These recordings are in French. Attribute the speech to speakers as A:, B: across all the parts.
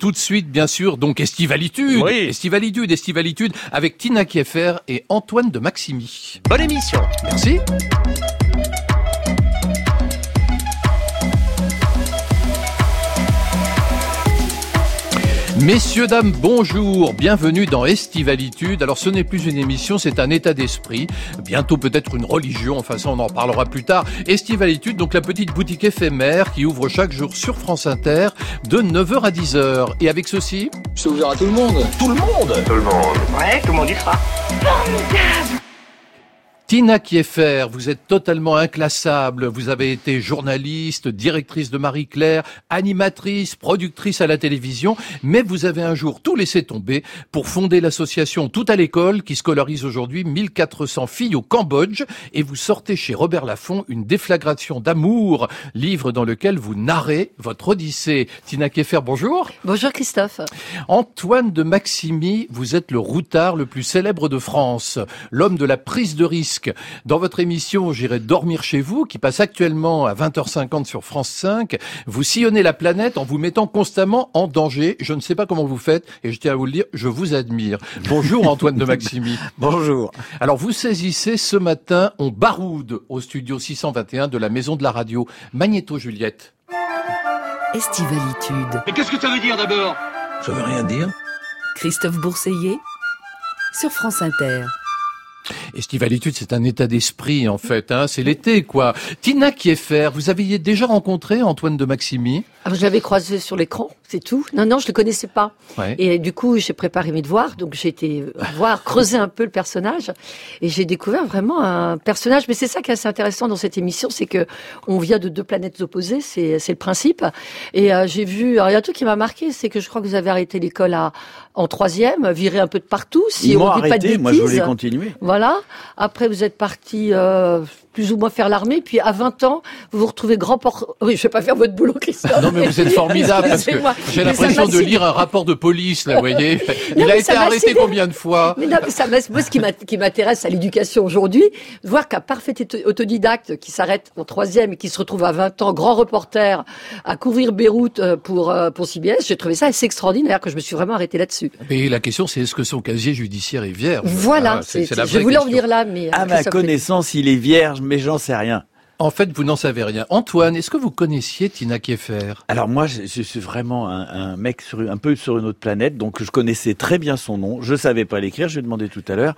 A: Tout de suite, bien sûr, donc Estivalitude,
B: Oui.
A: Estivalitude, Estivalitude, avec Tina Kieffer et Antoine de Maximi.
B: Bonne émission.
A: Merci. Messieurs, dames, bonjour, bienvenue dans Estivalitude. Alors ce n'est plus une émission, c'est un état d'esprit, bientôt peut-être une religion, enfin ça on en parlera plus tard. Estivalitude, donc la petite boutique éphémère qui ouvre chaque jour sur France Inter de 9h à 10h. Et avec ceci,
C: C'est ouvert à tout le monde.
B: Tout le monde.
D: Ouais, tout le monde y sera.
A: Tina Kieffer, vous êtes totalement inclassable. Vous avez été journaliste, directrice de Marie-Claire, animatrice, productrice à la télévision, mais vous avez un jour tout laissé tomber pour fonder l'association Tout à l'école qui scolarise aujourd'hui 1400 filles au Cambodge et vous sortez chez Robert Laffont une déflagration d'amour, livre dans lequel vous narrez votre odyssée. Tina Kieffer, bonjour.
E: Bonjour Christophe.
A: Antoine de Maximi, vous êtes le routard le plus célèbre de France, l'homme de la prise de risque. Dans votre émission J'irai dormir chez vous, qui passe actuellement à 20h50 sur France 5, vous sillonnez la planète en vous mettant constamment en danger. Je ne sais pas comment vous faites, et je tiens à vous le dire, je vous admire. Bonjour Antoine de Maximi.
B: Bonjour.
A: Alors vous saisissez ce matin, on baroude au studio 621 de la Maison de la Radio. Magnéto Juliette.
E: Estivalitude.
C: Mais qu'est-ce que ça veut dire d'abord?
B: Ça veut rien dire.
E: Christophe Bourseiller sur France Inter.
A: Estivalitude, c'est un état d'esprit en fait, hein, c'est l'été quoi. Tina Kieffer, vous aviez déjà rencontré Antoine de Maximi?
E: Ah, je l'avais croisé sur l'écran, c'est tout. Non, non, je le connaissais pas.
A: Ouais.
E: Et du coup, j'ai préparé mes devoirs, donc j'ai été voir, creuser un peu le personnage, et j'ai découvert vraiment un personnage. Mais c'est ça qui est assez intéressant dans cette émission, c'est que on vient de deux planètes opposées, c'est c'est le principe. Et euh, j'ai vu, alors il y a un truc qui m'a marqué, c'est que je crois que vous avez arrêté l'école à en troisième, viré un peu de partout. Si
B: Ils
E: on
B: m'ont
E: dit pas de
B: moi je voulais continuer.
E: Voilà. Après, vous êtes parti euh, plus ou moins faire l'armée. Puis à 20 ans, vous vous retrouvez grand port. Oui, je vais pas faire votre boulot, Christophe.
A: Non mais vous êtes formidable parce que j'ai l'impression de lire un rapport de police là, vous voyez. Il
E: Non,
A: a été arrêté combien de fois?
E: Mais non, mais ça moi, ce qui m'intéresse à l'éducation aujourd'hui, voir qu'un parfait auto- autodidacte qui s'arrête en troisième et qui se retrouve à 20 ans, grand reporter, à couvrir Beyrouth euh, pour, euh, pour CBS, j'ai trouvé ça assez extraordinaire que je me suis vraiment arrêté là-dessus.
A: Mais la question c'est est-ce que son casier judiciaire est vierge?
E: Voilà,
A: Ah, c'est- la
E: je voulais en venir là, mais... euh,
B: À ma connaissance, il est vierge, mais j'en sais rien.
A: En fait, vous n'en savez rien. Antoine, est-ce que vous connaissiez Tina Kieffer
B: Alors moi, je, je suis vraiment un, un mec sur, un peu sur une autre planète, donc je connaissais très bien son nom. Je savais pas l'écrire, je lui ai demandé tout à l'heure,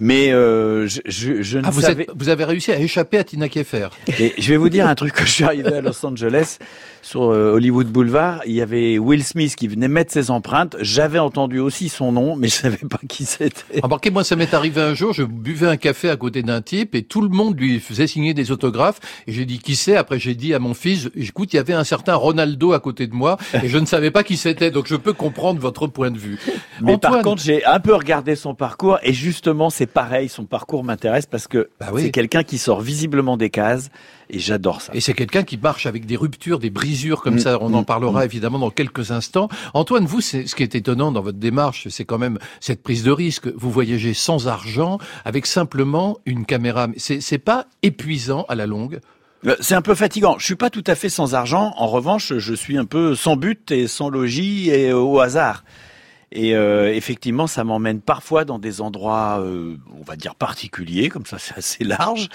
B: mais euh, je, je, je ne
A: Ah, vous,
B: savais.
A: êtes, vous avez réussi à échapper à Tina Kieffer.
B: Et je vais vous dire un truc que je suis arrivé à Los Angeles sur euh, Hollywood Boulevard. Il y avait Will Smith qui venait mettre ses empreintes. J'avais entendu aussi son nom, mais je savais pas qui c'était.
A: Remarquez, moi, ça m'est arrivé un jour, je buvais un café à côté d'un type et tout le monde lui faisait signer des autographes. Et j'ai dit, qui c'est? Après, j'ai dit à mon fils, écoute, il y avait un certain Ronaldo à côté de moi et je ne savais pas qui c'était. Donc, je peux comprendre votre point de vue.
B: Mais par contre, j'ai un peu regardé son parcours et justement, c'est pareil. Son parcours m'intéresse parce que
A: Bah oui.
B: c'est quelqu'un qui sort visiblement des cases et j'adore ça.
A: Et c'est quelqu'un qui marche avec des ruptures, des brisures comme
B: Mm,
A: ça. On en
B: mm,
A: parlera évidemment dans quelques instants. Antoine, vous, c'est ce qui est étonnant dans votre démarche, c'est quand même cette prise de risque. Vous voyagez sans argent, avec simplement une caméra. C'est pas épuisant à la longue?
B: Euh, C'est un peu fatigant. Je suis pas tout à fait sans argent. En revanche, je suis un peu sans but et sans logis et au hasard. Et euh, effectivement, ça m'emmène parfois dans des endroits, euh, on va dire particuliers, comme ça, c'est assez large.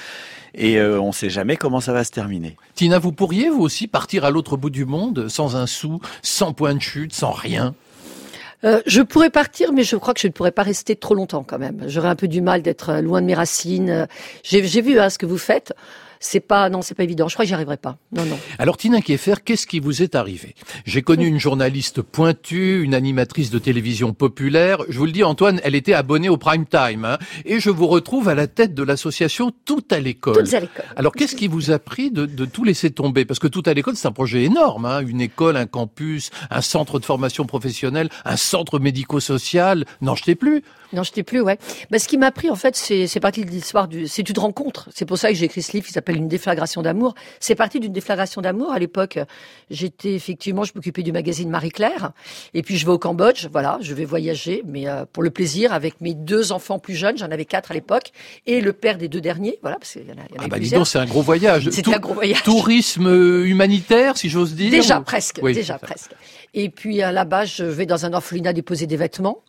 B: Et euh, on sait jamais comment ça va se terminer.
A: Tina, vous pourriez vous aussi partir à l'autre bout du monde sans un sou, sans point de chute, sans rien?
E: Euh, je pourrais partir, mais je crois que je ne pourrais pas rester trop longtemps quand même. J'aurais un peu du mal d'être euh, loin de mes racines. J'ai j'ai vu hein, ce que vous faites. C'est pas, non, c'est pas évident. Je crois que j'y arriverai pas. Non, non.
A: Alors Tina Kieffer, qu'est-ce qui vous est arrivé? J'ai connu une journaliste pointue, une animatrice de télévision populaire. Je vous le dis Antoine, elle était abonnée au prime time. hein. et je vous retrouve à la tête de l'association Tout à l'école.
E: Toutes à l'école.
A: Alors qu'est-ce qui vous a pris de, de tout laisser tomber? Parce que Tout à l'école, c'est un projet énorme. Hein une école, un campus, un centre de formation professionnelle, un centre médico-social. N'en jetez plus.
E: Non, je t'ai plus, ouais. Bah, ce qui m'a pris, en fait, c'est c'est parti de l'histoire du, c'est une rencontre. C'est pour ça que j'ai écrit ce livre qui s'appelle une déflagration d'amour. C'est parti d'une déflagration d'amour. À l'époque, j'étais effectivement, je m'occupais du magazine Marie-Claire. Et puis je vais au Cambodge, voilà, je vais voyager, mais euh, pour le plaisir, avec mes deux enfants plus jeunes, j'en avais quatre à l'époque, et le père des deux derniers, voilà, parce qu'il y en a, y en a
A: Ah bah dis donc, c'est un gros voyage.
E: C'était un gros voyage.
A: Tourisme euh, humanitaire, si j'ose dire.
E: Déjà
A: ou-
E: presque,
A: Oui,
E: déjà presque. Et puis euh, là-bas, je vais dans un orphelinat déposer des vêtements.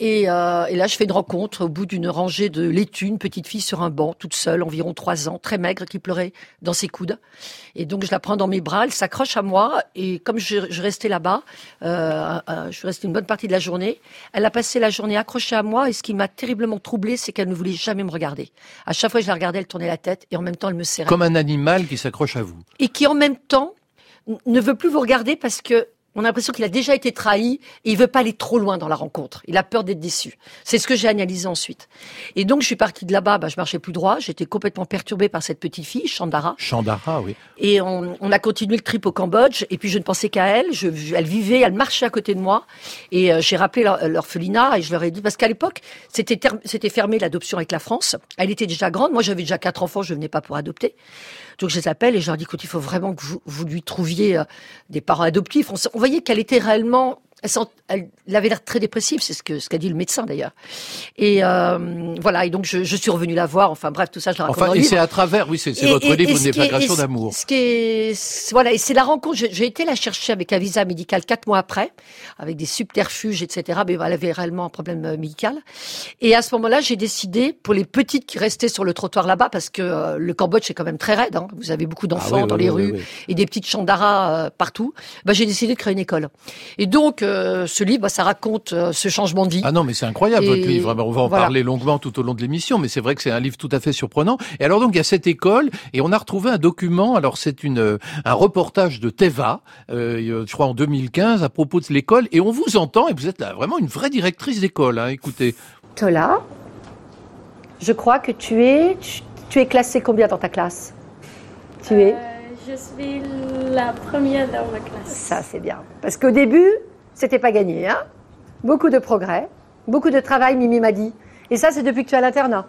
E: Et, euh, et là, je fais une rencontre au bout d'une rangée de laitue, une petite fille sur un banc, toute seule, environ trois ans, très maigre, qui pleurait dans ses coudes. Et donc, je la prends dans mes bras, elle s'accroche à moi. Et comme je, je restais là-bas, euh, je suis restée une bonne partie de la journée, elle a passé la journée accrochée à moi. Et ce qui m'a terriblement troublée, c'est qu'elle ne voulait jamais me regarder. À chaque fois que je la regardais, elle tournait la tête et en même temps, elle me serrait
A: Comme un animal qui s'accroche à vous.
E: et qui en même temps ne veut plus vous regarder parce que on a l'impression qu'il a déjà été trahi et il veut pas aller trop loin dans la rencontre. Il a peur d'être déçu. C'est ce que j'ai analysé ensuite. Et donc je suis partie de là-bas, bah, je marchais plus droit, j'étais complètement perturbée par cette petite fille, Chandara,
A: Chandara, oui.
E: et on, on a continué le trip au Cambodge. Et puis je ne pensais qu'à elle. Je, elle vivait, elle marchait à côté de moi. Et euh, j'ai rappelé l'or- l'orphelinat et je leur ai dit parce qu'à l'époque c'était fermé l'adoption avec la France. Elle était déjà grande. Moi j'avais déjà quatre enfants. Je venais pas pour adopter. Donc je les appelle et je leur dis écoute il faut vraiment que vous, lui trouviez euh, des parents adoptifs. On, on voyait qu'elle était réellement elle, sent- elle- elle avait l'air très dépressive, c'est ce que ce qu'a dit le médecin d'ailleurs. Et euh, voilà, et donc je, je suis revenue la voir. Enfin bref, tout ça je la raconte dans
A: Enfin,
E: le
A: et c'est à travers, oui, c'est
E: Et-
A: votre
E: et-
A: livre, une
E: est-
A: déflagration d'amour.
E: Ce qui est, voilà, et c'est la rencontre. J'ai été la chercher avec un visa médical quatre mois après, avec des subterfuges, etc. Mais elle avait réellement un problème euh, médical. Et à ce moment-là, j'ai décidé pour les petites qui restaient sur le trottoir là-bas, parce que euh, le Cambodge c'est quand même très raide. Hein, vous avez beaucoup d'enfants
A: Ah oui,
E: dans
A: oui,
E: les
A: oui,
E: rues et des petites chandaras euh, partout. Bah, j'ai décidé de créer une école. Et donc, euh, ce livre, bah, ça raconte euh, ce changement de vie.
A: Ah non, mais c'est incroyable
E: Et
A: votre livre. On va en
E: voilà.
A: parler longuement tout au long de l'émission, mais c'est vrai que c'est un livre tout à fait surprenant. Et alors donc il y a cette école et on a retrouvé un document. Alors c'est une euh, un reportage de Teva, euh, je crois en 2015 à propos de l'école et on vous entend et vous êtes là, vraiment une vraie directrice d'école. Hein, écoutez,
E: Tola, je crois que tu es, tu, tu es classé combien dans ta classe? Tu es?
F: Euh, je suis la première dans ma classe.
E: Ça, c'est bien. Parce qu'au début, c'était pas gagné. Hein beaucoup de progrès, beaucoup de travail, Mimi m'a dit. Et ça, c'est depuis que tu es à l'internat.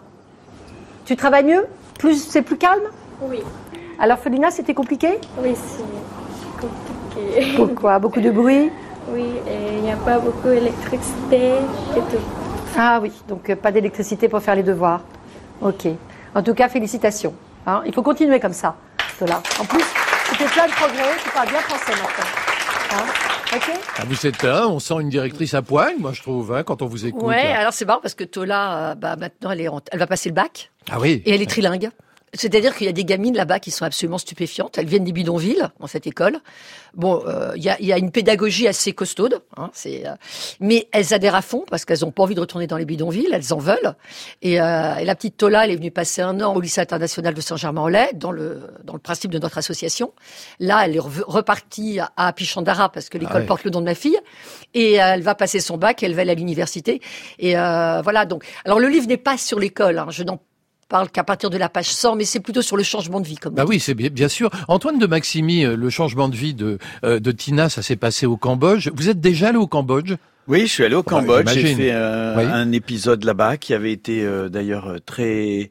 E: Tu travailles mieux? Plus, C'est plus calme?
F: Oui,
E: À l'orphelinat, c'était compliqué?
F: Oui, c'est compliqué.
E: Pourquoi? Beaucoup de bruit?
F: Oui, et il n'y a pas beaucoup d'électricité et tout.
E: Ah oui, donc euh, pas d'électricité pour faire les devoirs. Ok. En tout cas, félicitations. Hein Il faut continuer comme ça, Tola. En plus, tu fais plein de progrès, tu parles bien français maintenant. Hein
A: ah, vous êtes là, on sent une directrice à poigne, moi je trouve, hein, quand on vous écoute.
E: Ouais, alors c'est marrant parce que Tola, euh, bah, maintenant, elle, est en- elle va passer le bac.
A: Ah oui.
E: Et elle est trilingue. C'est-à-dire qu'il y a des gamines là-bas qui sont absolument stupéfiantes. Elles viennent des bidonvilles dans cette école. Bon, euh, il y, a, il y a une pédagogie assez costaude, hein, c'est, euh, mais elles adhèrent à fond parce qu'elles ont pas envie de retourner dans les bidonvilles, elles en veulent. Et, euh, et la petite Tola, elle est venue passer un an au lycée international de Saint-Germain-en-Laye dans le dans le principe de notre association. Là, elle est repartie à, à Pichandara parce que l'école
A: Ah
E: porte le nom de ma fille. Et euh, elle va passer son bac, elle va aller à l'université. Et euh, voilà. Donc, alors le livre n'est pas sur l'école. Hein, je n'en parle qu'à partir de la page 100, mais c'est plutôt sur le changement de vie, comme
A: Bah oui, c'est bien, bien sûr. Antoine de Maximi, euh, le changement de vie de, euh, de Tina, ça s'est passé au Cambodge. Vous êtes déjà allé au Cambodge?
B: Oui, je suis allé au
A: Bah,
B: Cambodge. J'ai fait euh,
A: Oui.
B: un épisode là-bas qui avait été euh, d'ailleurs très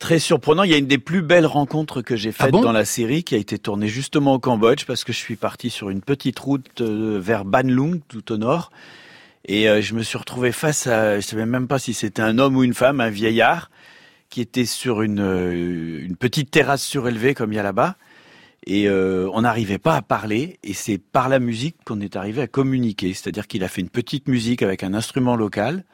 B: très surprenant. Il y a une des plus belles rencontres que j'ai faites
A: Ah bon?
B: dans la série qui a été tournée justement au Cambodge parce que je suis parti sur une petite route vers Ban Lung, tout au nord. Et euh, je me suis retrouvé face à, je savais même pas si c'était un homme ou une femme, un vieillard qui était sur une, euh, une petite terrasse surélevée comme il y a là-bas. Et euh, on n'arrivait pas à parler, et c'est par la musique qu'on est arrivé à communiquer. C'est-à-dire qu'il a fait une petite musique avec un instrument local,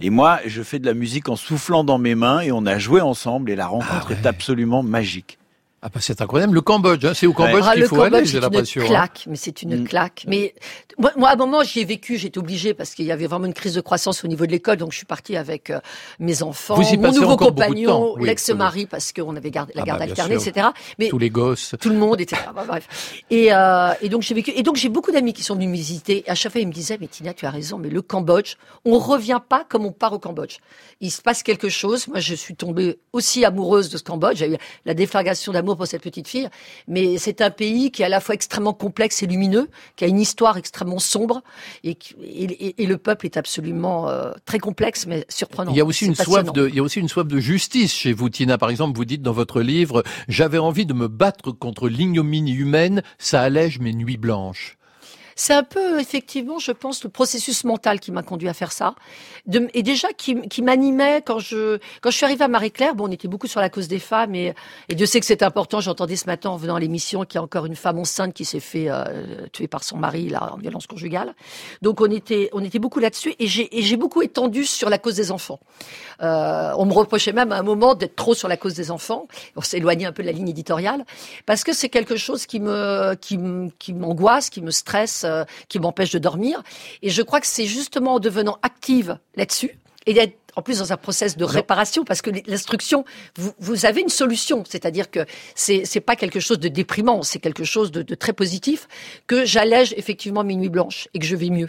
B: et moi, je fais de la musique en soufflant dans mes mains, et on a joué ensemble, et la rencontre
A: Ah ouais.
B: est absolument magique.
A: Ah bah c'est incroyable. Le Cambodge, hein, c'est au Cambodge
E: Ah,
A: qu'il
E: le
A: faut aller, j'ai
E: c'est une
A: l'impression. hein.
E: claque, mais c'est une
B: Mm.
E: claque. Mais moi, moi, à un moment, j'y ai vécu, j'étais obligée parce qu'il y avait vraiment une crise de croissance au niveau de l'école, donc je suis partie avec euh, mes enfants,
A: Vous y
E: mon nouveau compagnon,
A: oui,
E: l'ex-mari, parce qu'on avait gardé la
A: Ah
E: garde
A: bah,
E: alternée,
A: sûr.
E: etc. Mais
A: Tous les gosses.
E: tout le monde, etc. Bah, bref. Et, euh, et donc j'ai vécu. Et donc j'ai beaucoup d'amis qui sont venus me visiter. Et à chaque fois, ils me disaient, mais Tina, tu as raison, mais le Cambodge, on revient pas comme on part au Cambodge. Il se passe quelque chose. Moi, je suis tombée aussi amoureuse de ce Cambodge. J'ai eu la déflagration d'amour pour cette petite fille, mais c'est un pays qui est à la fois extrêmement complexe et lumineux, qui a une histoire extrêmement sombre, et, qui- et, et le peuple est absolument euh, très complexe, mais surprenant.
A: Il y a aussi une soif de, il y a aussi une soif de justice chez vous, Tina. Par exemple, vous dites dans votre livre, j'avais envie de me battre contre l'ignominie humaine, ça allège mes nuits blanches.
E: C'est un peu, effectivement, je pense, le processus mental qui m'a conduit à faire ça. Et déjà, qui, m'animait quand je, quand je suis arrivée à Marie-Claire. Bon, on était beaucoup sur la cause des femmes et, et Dieu sait que c'est important. J'entendais ce matin en venant à l'émission qu'il y a encore une femme enceinte qui s'est fait euh, tuer par son mari, là, en violence conjugale. Donc, on était, on était beaucoup là-dessus et j'ai, beaucoup étendu sur la cause des enfants. Euh, on me reprochait même à un moment d'être trop sur la cause des enfants. On s'éloignait un peu de la ligne éditoriale parce que c'est quelque chose qui me, qui m'angoisse, qui me stresse, euh, qui m'empêche de dormir. Et je crois que c'est justement en devenant active là-dessus et d'être en plus dans un process de réparation parce que l'instruction, vous, vous avez une solution, c'est-à-dire que c'est c'est pas quelque chose de déprimant, c'est quelque chose de, de très positif que j'allège effectivement mes nuits blanches et que je vais mieux.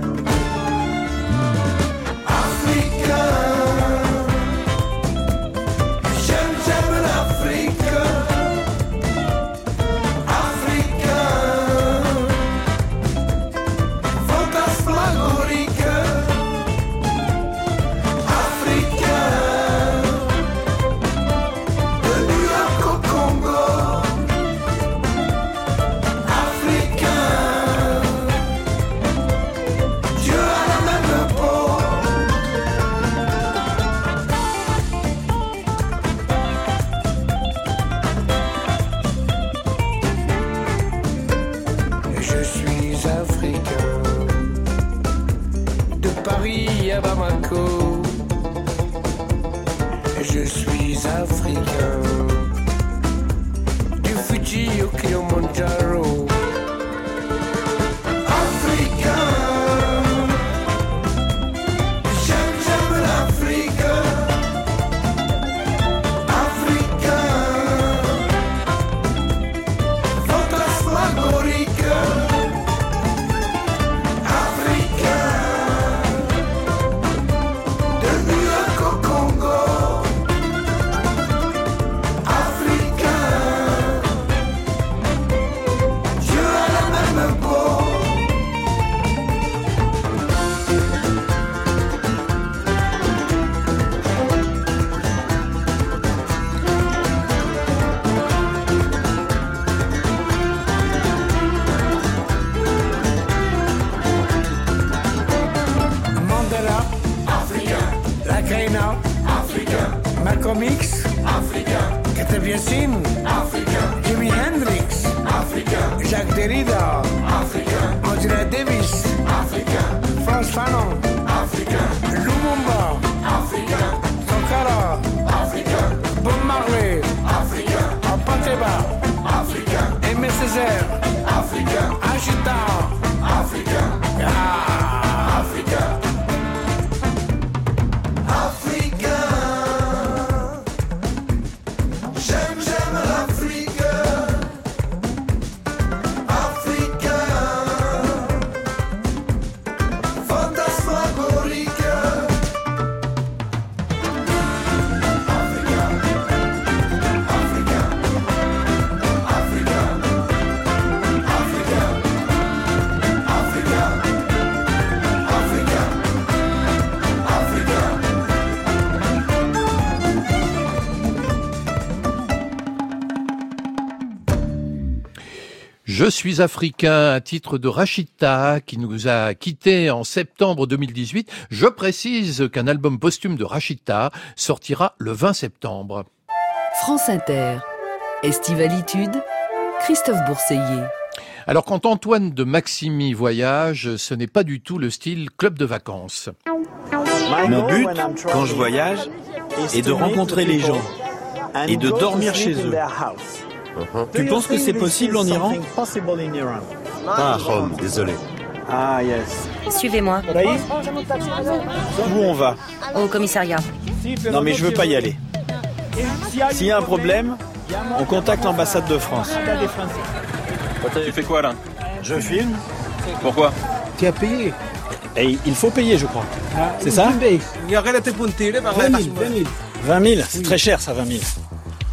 G: Africain. Suis africain,
A: un titre de Rachita qui nous a quittés en septembre 2018. Je précise qu'un album posthume de Rachita sortira le 20 septembre.
H: France Inter. Estivalitude. Christophe Bourseiller.
A: Alors quand Antoine de Maximi voyage, ce n'est pas du tout le style club de vacances.
B: Mon but, quand je voyage, est de rencontrer les gens et de dormir chez eux.
H: Tu penses que c'est possible en Iran?
I: Pas à Rome, désolé.
B: Ah yes.
J: Suivez-moi
B: Où on va?
J: Au commissariat.
B: Non mais je veux pas y aller. S'il y a un problème, on contacte l'ambassade de France.
I: Tu fais quoi là?
B: Je filme.
I: Pourquoi?
H: Tu as payé
B: Et il faut payer, je crois. C'est ça?
H: 20 000, 20 000.
B: 20 000, c'est très cher ça, 20 000.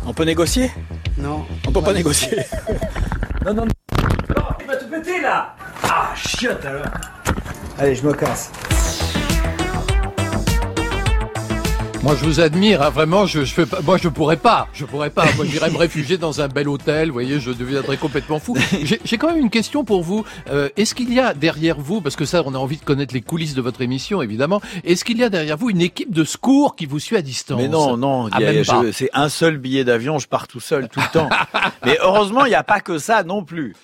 B: On peut négocier?
H: Non.
B: On peut pas négocier.
H: Non, non, non. Tu vas te péter là Ah, chiotte alors Allez, je me casse.
A: Moi, je vous admire, hein, vraiment. Je, je fais pas, moi, je pourrais pas. Je pourrais pas. Moi, j'irais me réfugier dans un bel hôtel. Vous voyez, je deviendrais complètement fou. J'ai quand même une question pour vous. Euh, est-ce qu'il y a derrière vous, parce que ça, on a envie de connaître les coulisses de votre émission, évidemment. Est-ce qu'il y a derrière vous une équipe de secours qui vous suit à distance?
B: Mais non, non,
A: Ah,
B: c'est un seul billet d'avion, je pars tout seul tout le temps. Mais heureusement, il n'y a pas que ça non plus.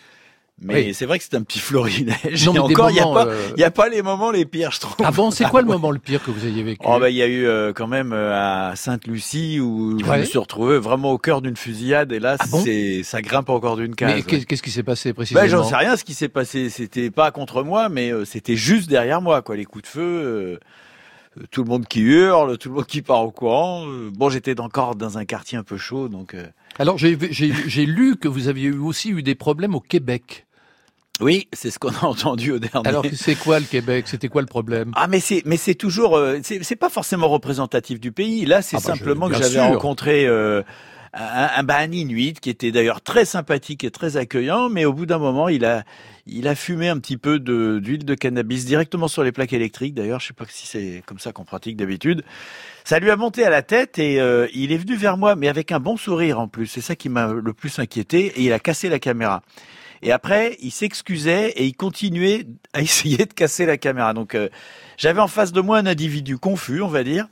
B: Mais
A: Oui.
B: c'est vrai que c'est un petit florilège.
A: Non, mais
B: encore, il n'y a, pas-
A: euh,
B: y a pas les moments les pires, je trouve.
A: Ah bon, c'est quoi le moment le pire que vous ayez vécu?
B: Oh bah il y a eu euh, quand même euh, à Sainte-Lucie où je
A: Ouais.
B: me suis retrouvé vraiment au cœur d'une fusillade et là
A: Ah bon?
B: c'est ça grimpe encore d'une case.
A: Mais
B: ouais.
A: qu'est-ce qui s'est passé précisément
B: Ben, j'en sais rien ce qui s'est passé. C'était pas contre moi, mais euh, c'était juste derrière moi, quoi. Les coups de feu, euh, tout le monde qui hurle, tout le monde qui part au courant. Euh, bon, j'étais encore dans un quartier un peu chaud, donc. euh,
A: Alors, j'ai lu que vous aviez eu aussi eu des problèmes au Québec.
B: Oui, c'est ce qu'on a entendu au dernier.
A: Alors, c'est quoi le Québec? C'était quoi le problème?
B: Ah mais c'est mais c'est toujours euh, c'est pas forcément représentatif du pays. Là, c'est
A: Ah bah, je-
B: simplement que j'avais rencontré euh, un, un, un Inuit qui était d'ailleurs très sympathique et très accueillant, mais au bout d'un moment, il a il a fumé un petit peu de d'huile de cannabis directement sur les plaques électriques. D'ailleurs, je sais pas si c'est comme ça qu'on pratique d'habitude. Ça lui a monté à la tête et euh, il est venu vers moi, mais avec un bon sourire en plus. C'est ça qui m'a le plus inquiété. Et il a cassé la caméra. Et après, il s'excusait et il continuait à essayer de casser la caméra. Donc, euh, j'avais en face de moi un individu confus, on va dire.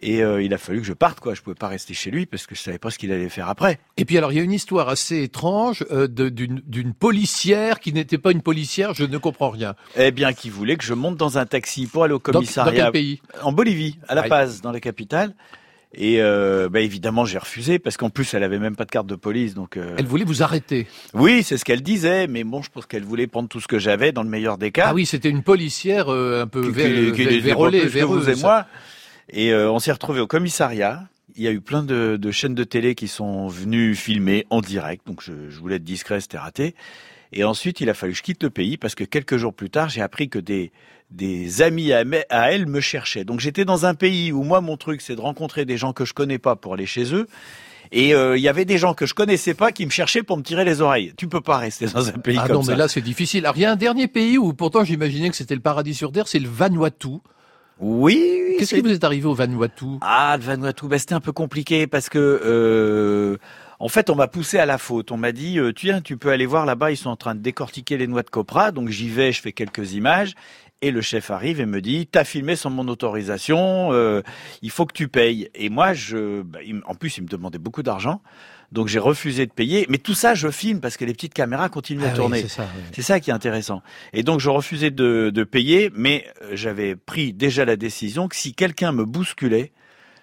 B: Et euh, il a fallu que je parte, quoi. Je pouvais pas rester chez lui parce que je savais pas ce qu'il allait faire après.
A: Et puis alors, il y a une histoire assez étrange euh, d'une policière qui n'était pas une policière, je ne comprends rien.
B: Eh bien, qui voulait que je monte dans un taxi pour aller au
A: Dans, dans
B: commissariat
A: quel pays?
B: En Bolivie, à La. Paz, dans la capitale. Et euh, bah, évidemment, j'ai refusé parce qu'en plus, elle avait même pas de carte de police. Donc, euh,
A: Elle voulait vous arrêter.
B: oui, c'est ce qu'elle disait, mais bon, je pense qu'elle voulait prendre tout ce que j'avais dans le meilleur des cas.
A: Ah oui, c'était une policière euh, un peu vérolée,
B: vous et moi. Et euh, on s'est retrouvé au commissariat. Il y a eu plein de, de chaînes de télé qui sont venues filmer en direct. Donc je, je voulais être discret, c'était raté. Et ensuite, il a fallu que je quitte le pays parce que quelques jours plus tard, j'ai appris que des, des amis à, à elle me cherchaient. Donc j'étais dans un pays où moi, mon truc, c'est de rencontrer des gens que je connais pas pour aller chez eux. Et euh, il y avait des gens que je connaissais pas qui me cherchaient pour me tirer les oreilles. Tu peux pas rester dans un pays
A: Ah
B: comme
A: non,
B: ça.
A: mais là c'est difficile. Alors il y a un dernier pays où pourtant j'imaginais que c'était le paradis sur terre, c'est le Vanuatu.
B: Oui, oui,
A: Qu'est-ce qui vous est arrivé au Vanuatu?
B: Ah, le Vanuatu, bah, c'était un peu compliqué parce que, euh, en fait, on m'a poussé à la faute. On m'a dit, euh, tiens, tu peux aller voir là-bas, ils sont en train de décortiquer les noix de copra. Donc j'y vais, je fais quelques images. Et le chef arrive et me dit, t'as filmé sans mon autorisation, euh, il faut que tu payes. Et moi, je, m- en plus, il me demandait beaucoup d'argent. Donc j'ai refusé de payer. Mais tout ça, je filme parce que les petites caméras continuent
A: Ah
B: à
A: oui,
B: tourner.
A: c'est ça, oui.
B: C'est ça qui est intéressant. Et donc je refusais de, de payer, mais euh, j'avais pris déjà la décision que si quelqu'un me bousculait,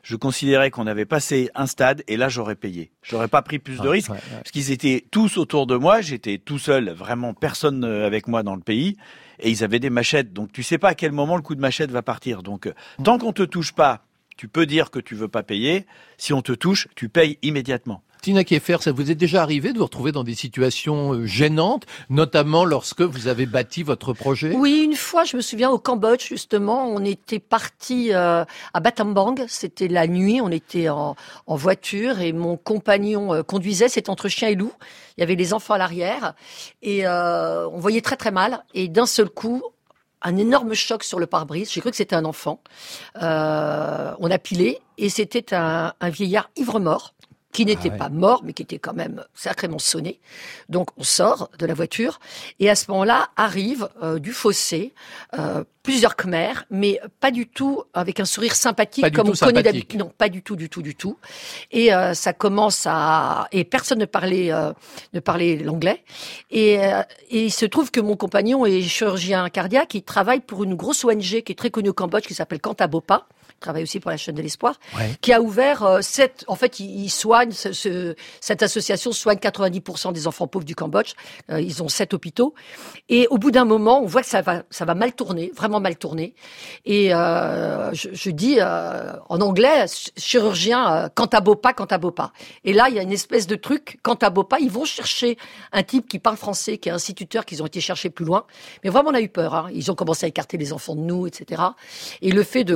B: je considérais qu'on avait passé un stade et là j'aurais payé. J'aurais pas pris plus de
A: Ah,
B: risques
A: ouais, ouais.
B: parce qu'ils étaient tous autour de moi, j'étais tout seul, vraiment personne euh, avec moi dans le pays et ils avaient des machettes. Donc tu sais pas à quel moment le coup de machette va partir. Donc euh, tant qu'on te touche pas, tu peux dire que tu veux pas payer. Si on te touche, tu payes immédiatement.
A: Tina Kieffer, ça vous est déjà arrivé de vous retrouver dans des situations euh, gênantes, notamment lorsque vous avez bâti votre projet?
E: Oui, une fois, je me souviens au Cambodge justement, on était parti euh, à Battambang, c'était la nuit, on était en, voiture et mon compagnon euh, conduisait, c'était entre chien et loup. Il y avait les enfants à l'arrière et on voyait très très mal et d'un seul coup. Un énorme choc sur le pare-brise. J'ai cru que c'était un enfant. On a pilé et c'était un, un vieillard ivre-mort qui n'était
A: Ah ouais.
E: pas mort, mais qui était quand même sacrément sonné. Donc on sort de la voiture et à ce moment-là arrive euh, du fossé euh, plusieurs Khmers, mais pas du tout avec un sourire sympathique comme on connaît
A: sympathique.
E: d'habitude. Non, pas du tout, du tout, du tout. Et euh, ça commence à et personne ne parlait euh, ne parlait l'anglais. Et, euh, et il se trouve que mon compagnon est chirurgien cardiaque. Il travaille pour une grosse ONG qui est très connue au Cambodge, qui s'appelle Kantabopa. Il travaille aussi pour la chaîne de l'espoir,
A: Ouais.
E: qui a ouvert euh, sept. En fait, il, il soigne ce, ce- cette association soigne 90% des enfants pauvres du Cambodge. Euh, ils ont sept hôpitaux. Et au bout d'un moment, on voit que ça va, ça va mal tourner, vraiment mal tourner. Et euh, je, je dis euh, en anglais, ch- chirurgien, euh, Kantabopa, Kantabopa. Et là, il y a une espèce de truc, Kantabopa, ils vont chercher un type qui parle français, qui est instituteur, qu'ils ont été chercher plus loin. Mais vraiment, on a eu peur. hein. Ils ont commencé à écarter les enfants de nous, etc. Et le fait de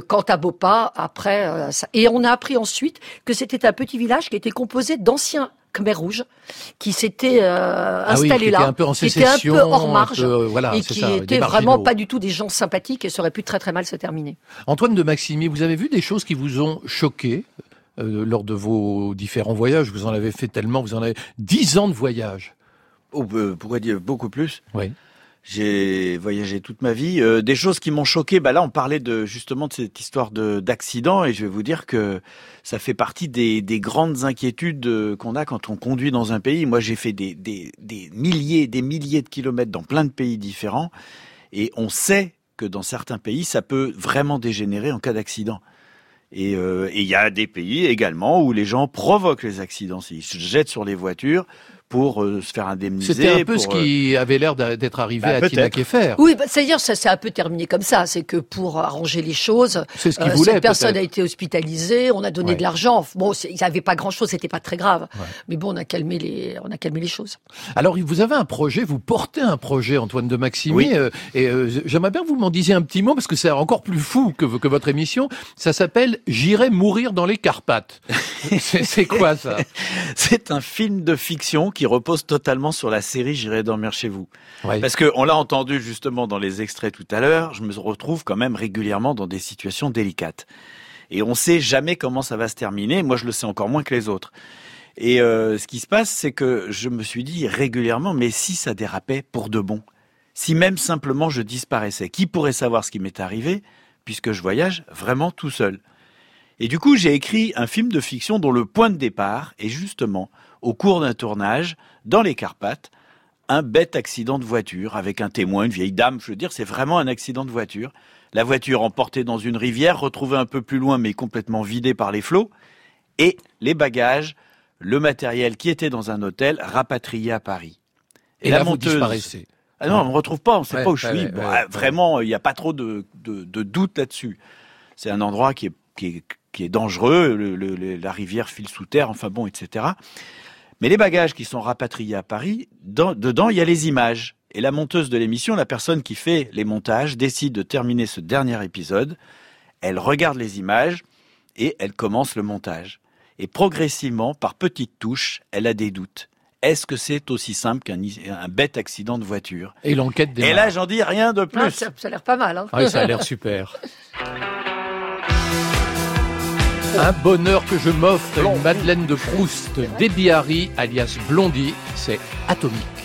E: Après, euh, ça... et on a appris ensuite que c'était un petit village qui était composé d'anciens Khmer rouges qui s'étaient euh,
A: Ah oui,
E: installés
A: qui
E: là,
A: était un peu en
E: qui étaient un
A: sécession,
E: peu hors marge
A: peu, euh, voilà,
E: et qui
A: ça, des
E: étaient
A: marginaux.
E: vraiment pas du tout des gens sympathiques et ça aurait pu très très mal se terminer.
A: Antoine de Maximi, vous avez vu des choses qui vous ont choqué euh, lors de vos différents voyages? Vous en avez fait tellement, vous en avez dix ans de voyage.
B: Oh, euh, pourrait dire beaucoup plus?
A: Oui.
B: J'ai voyagé toute ma vie. Euh, des choses qui m'ont choqué. Bah là, on parlait de justement de cette histoire de d'accident, et je vais vous dire que ça fait partie des, des grandes inquiétudes euh, qu'on a quand on conduit dans un pays. Moi, j'ai fait des, des, milliers, des milliers de kilomètres dans plein de pays différents, et on sait que dans certains pays, ça peut vraiment dégénérer en cas d'accident. Et euh, et il y a des pays également où les gens provoquent les accidents. Ils se jettent sur les voitures pour euh, se faire indemniser.
A: C'était un peu
B: pour,
A: ce
B: euh,
A: qui avait l'air d'être arrivé
B: Bah,
A: à Tina. Keffer.
E: Oui, bah, c'est-à-dire ça s'est un peu terminé comme ça. C'est que pour arranger les choses,
A: C'est ce
E: euh,
A: voulait.
E: cette personne a été hospitalisée, on a donné
A: Ouais.
E: de l'argent. Bon, il n'y avait pas grand-chose, c'était pas très grave.
A: Ouais.
E: Mais bon, on a calmé les, on a calmé les choses.
A: Alors, vous avez un projet, vous portez un projet, Antoine de Maximi,
B: Oui.
A: euh, et euh, j'aimerais bien que vous m'en disiez un petit mot, parce que c'est encore plus fou que, que votre émission. Ça s'appelle J'irai mourir dans les Carpates. c'est c'est quoi ça?
B: C'est un film de fiction qui repose totalement sur la série J'irai dormir chez vous. Parce que on l'a entendu justement dans les extraits tout à l'heure, je me retrouve quand même régulièrement dans des situations délicates. Et on sait jamais comment ça va se terminer. Moi, je le sais encore moins que les autres. Et euh, ce qui se passe, c'est que je me suis dit régulièrement, mais si ça dérapait pour de bon, si même simplement je disparaissais, qui pourrait savoir ce qui m'est arrivé, puisque je voyage vraiment tout seul? Et du coup, j'ai écrit un film de fiction dont le point de départ est justement au cours d'un tournage dans les Carpates, un bête accident de voiture avec un témoin, une vieille dame. Je veux dire, c'est vraiment un accident de voiture. La voiture emportée dans une rivière, retrouvée un peu plus loin, mais complètement vidée par les flots. Et les bagages, le matériel qui était dans un hôtel, rapatrié à Paris.
A: Et, là, vous disparaissez.
B: Ah non, on me retrouve pas, on sait
A: Ouais,
B: pas où je suis.
A: ouais,
B: Bon,
A: ouais,
B: ah,
A: ouais.
B: Vraiment, il n'y a pas trop de, de, de doute là-dessus. C'est un endroit qui est, qui est, qui est dangereux, le- le- le- la rivière file sous terre, enfin bon, etc. Mais les bagages qui sont rapatriés à Paris, dans- dedans, il y a les images. Et la monteuse de l'émission, la personne qui fait les montages, décide de terminer ce dernier épisode. Elle regarde les images et elle commence le montage. Et progressivement, par petites touches, elle a des doutes. Est-ce que c'est aussi simple qu'un un bête accident de voiture?
A: Et l'enquête des
B: Et là, j'en dis rien de plus.
E: Ah, ça, ça a l'air pas mal. Hein.
A: Ouais, ça a l'air super. Un bonheur que je m'offre, une Madeleine de Proust, Debbie Harry, alias Blondie, c'est atomique.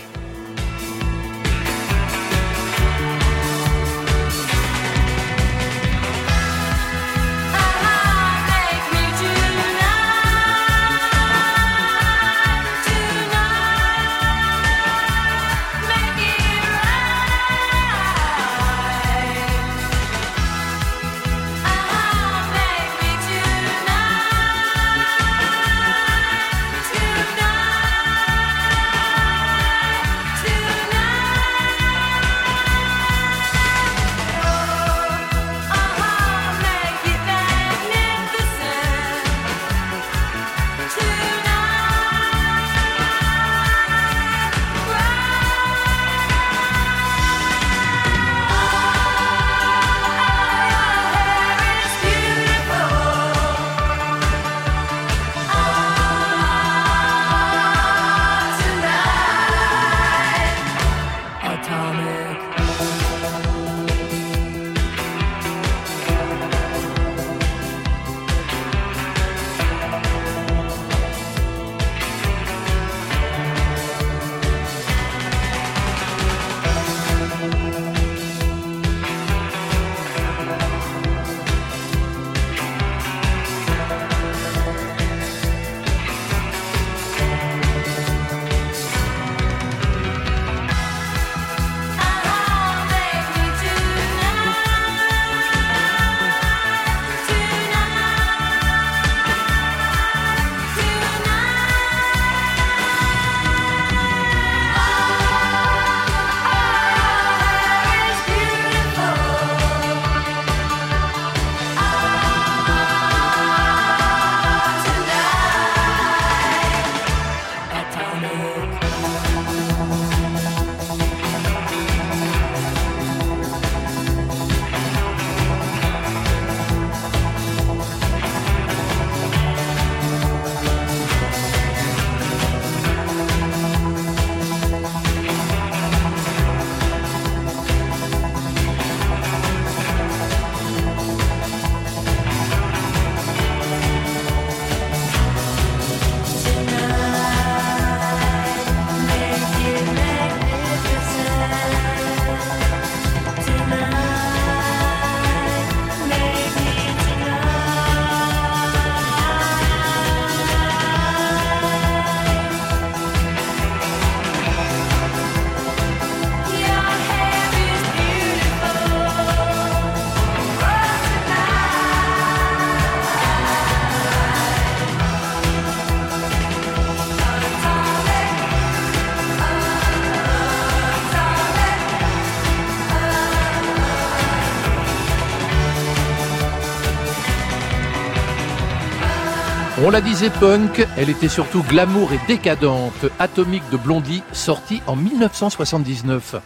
A: Disait punk, elle était surtout glamour et décadente. Atomique de Blondie, sortie en 1979.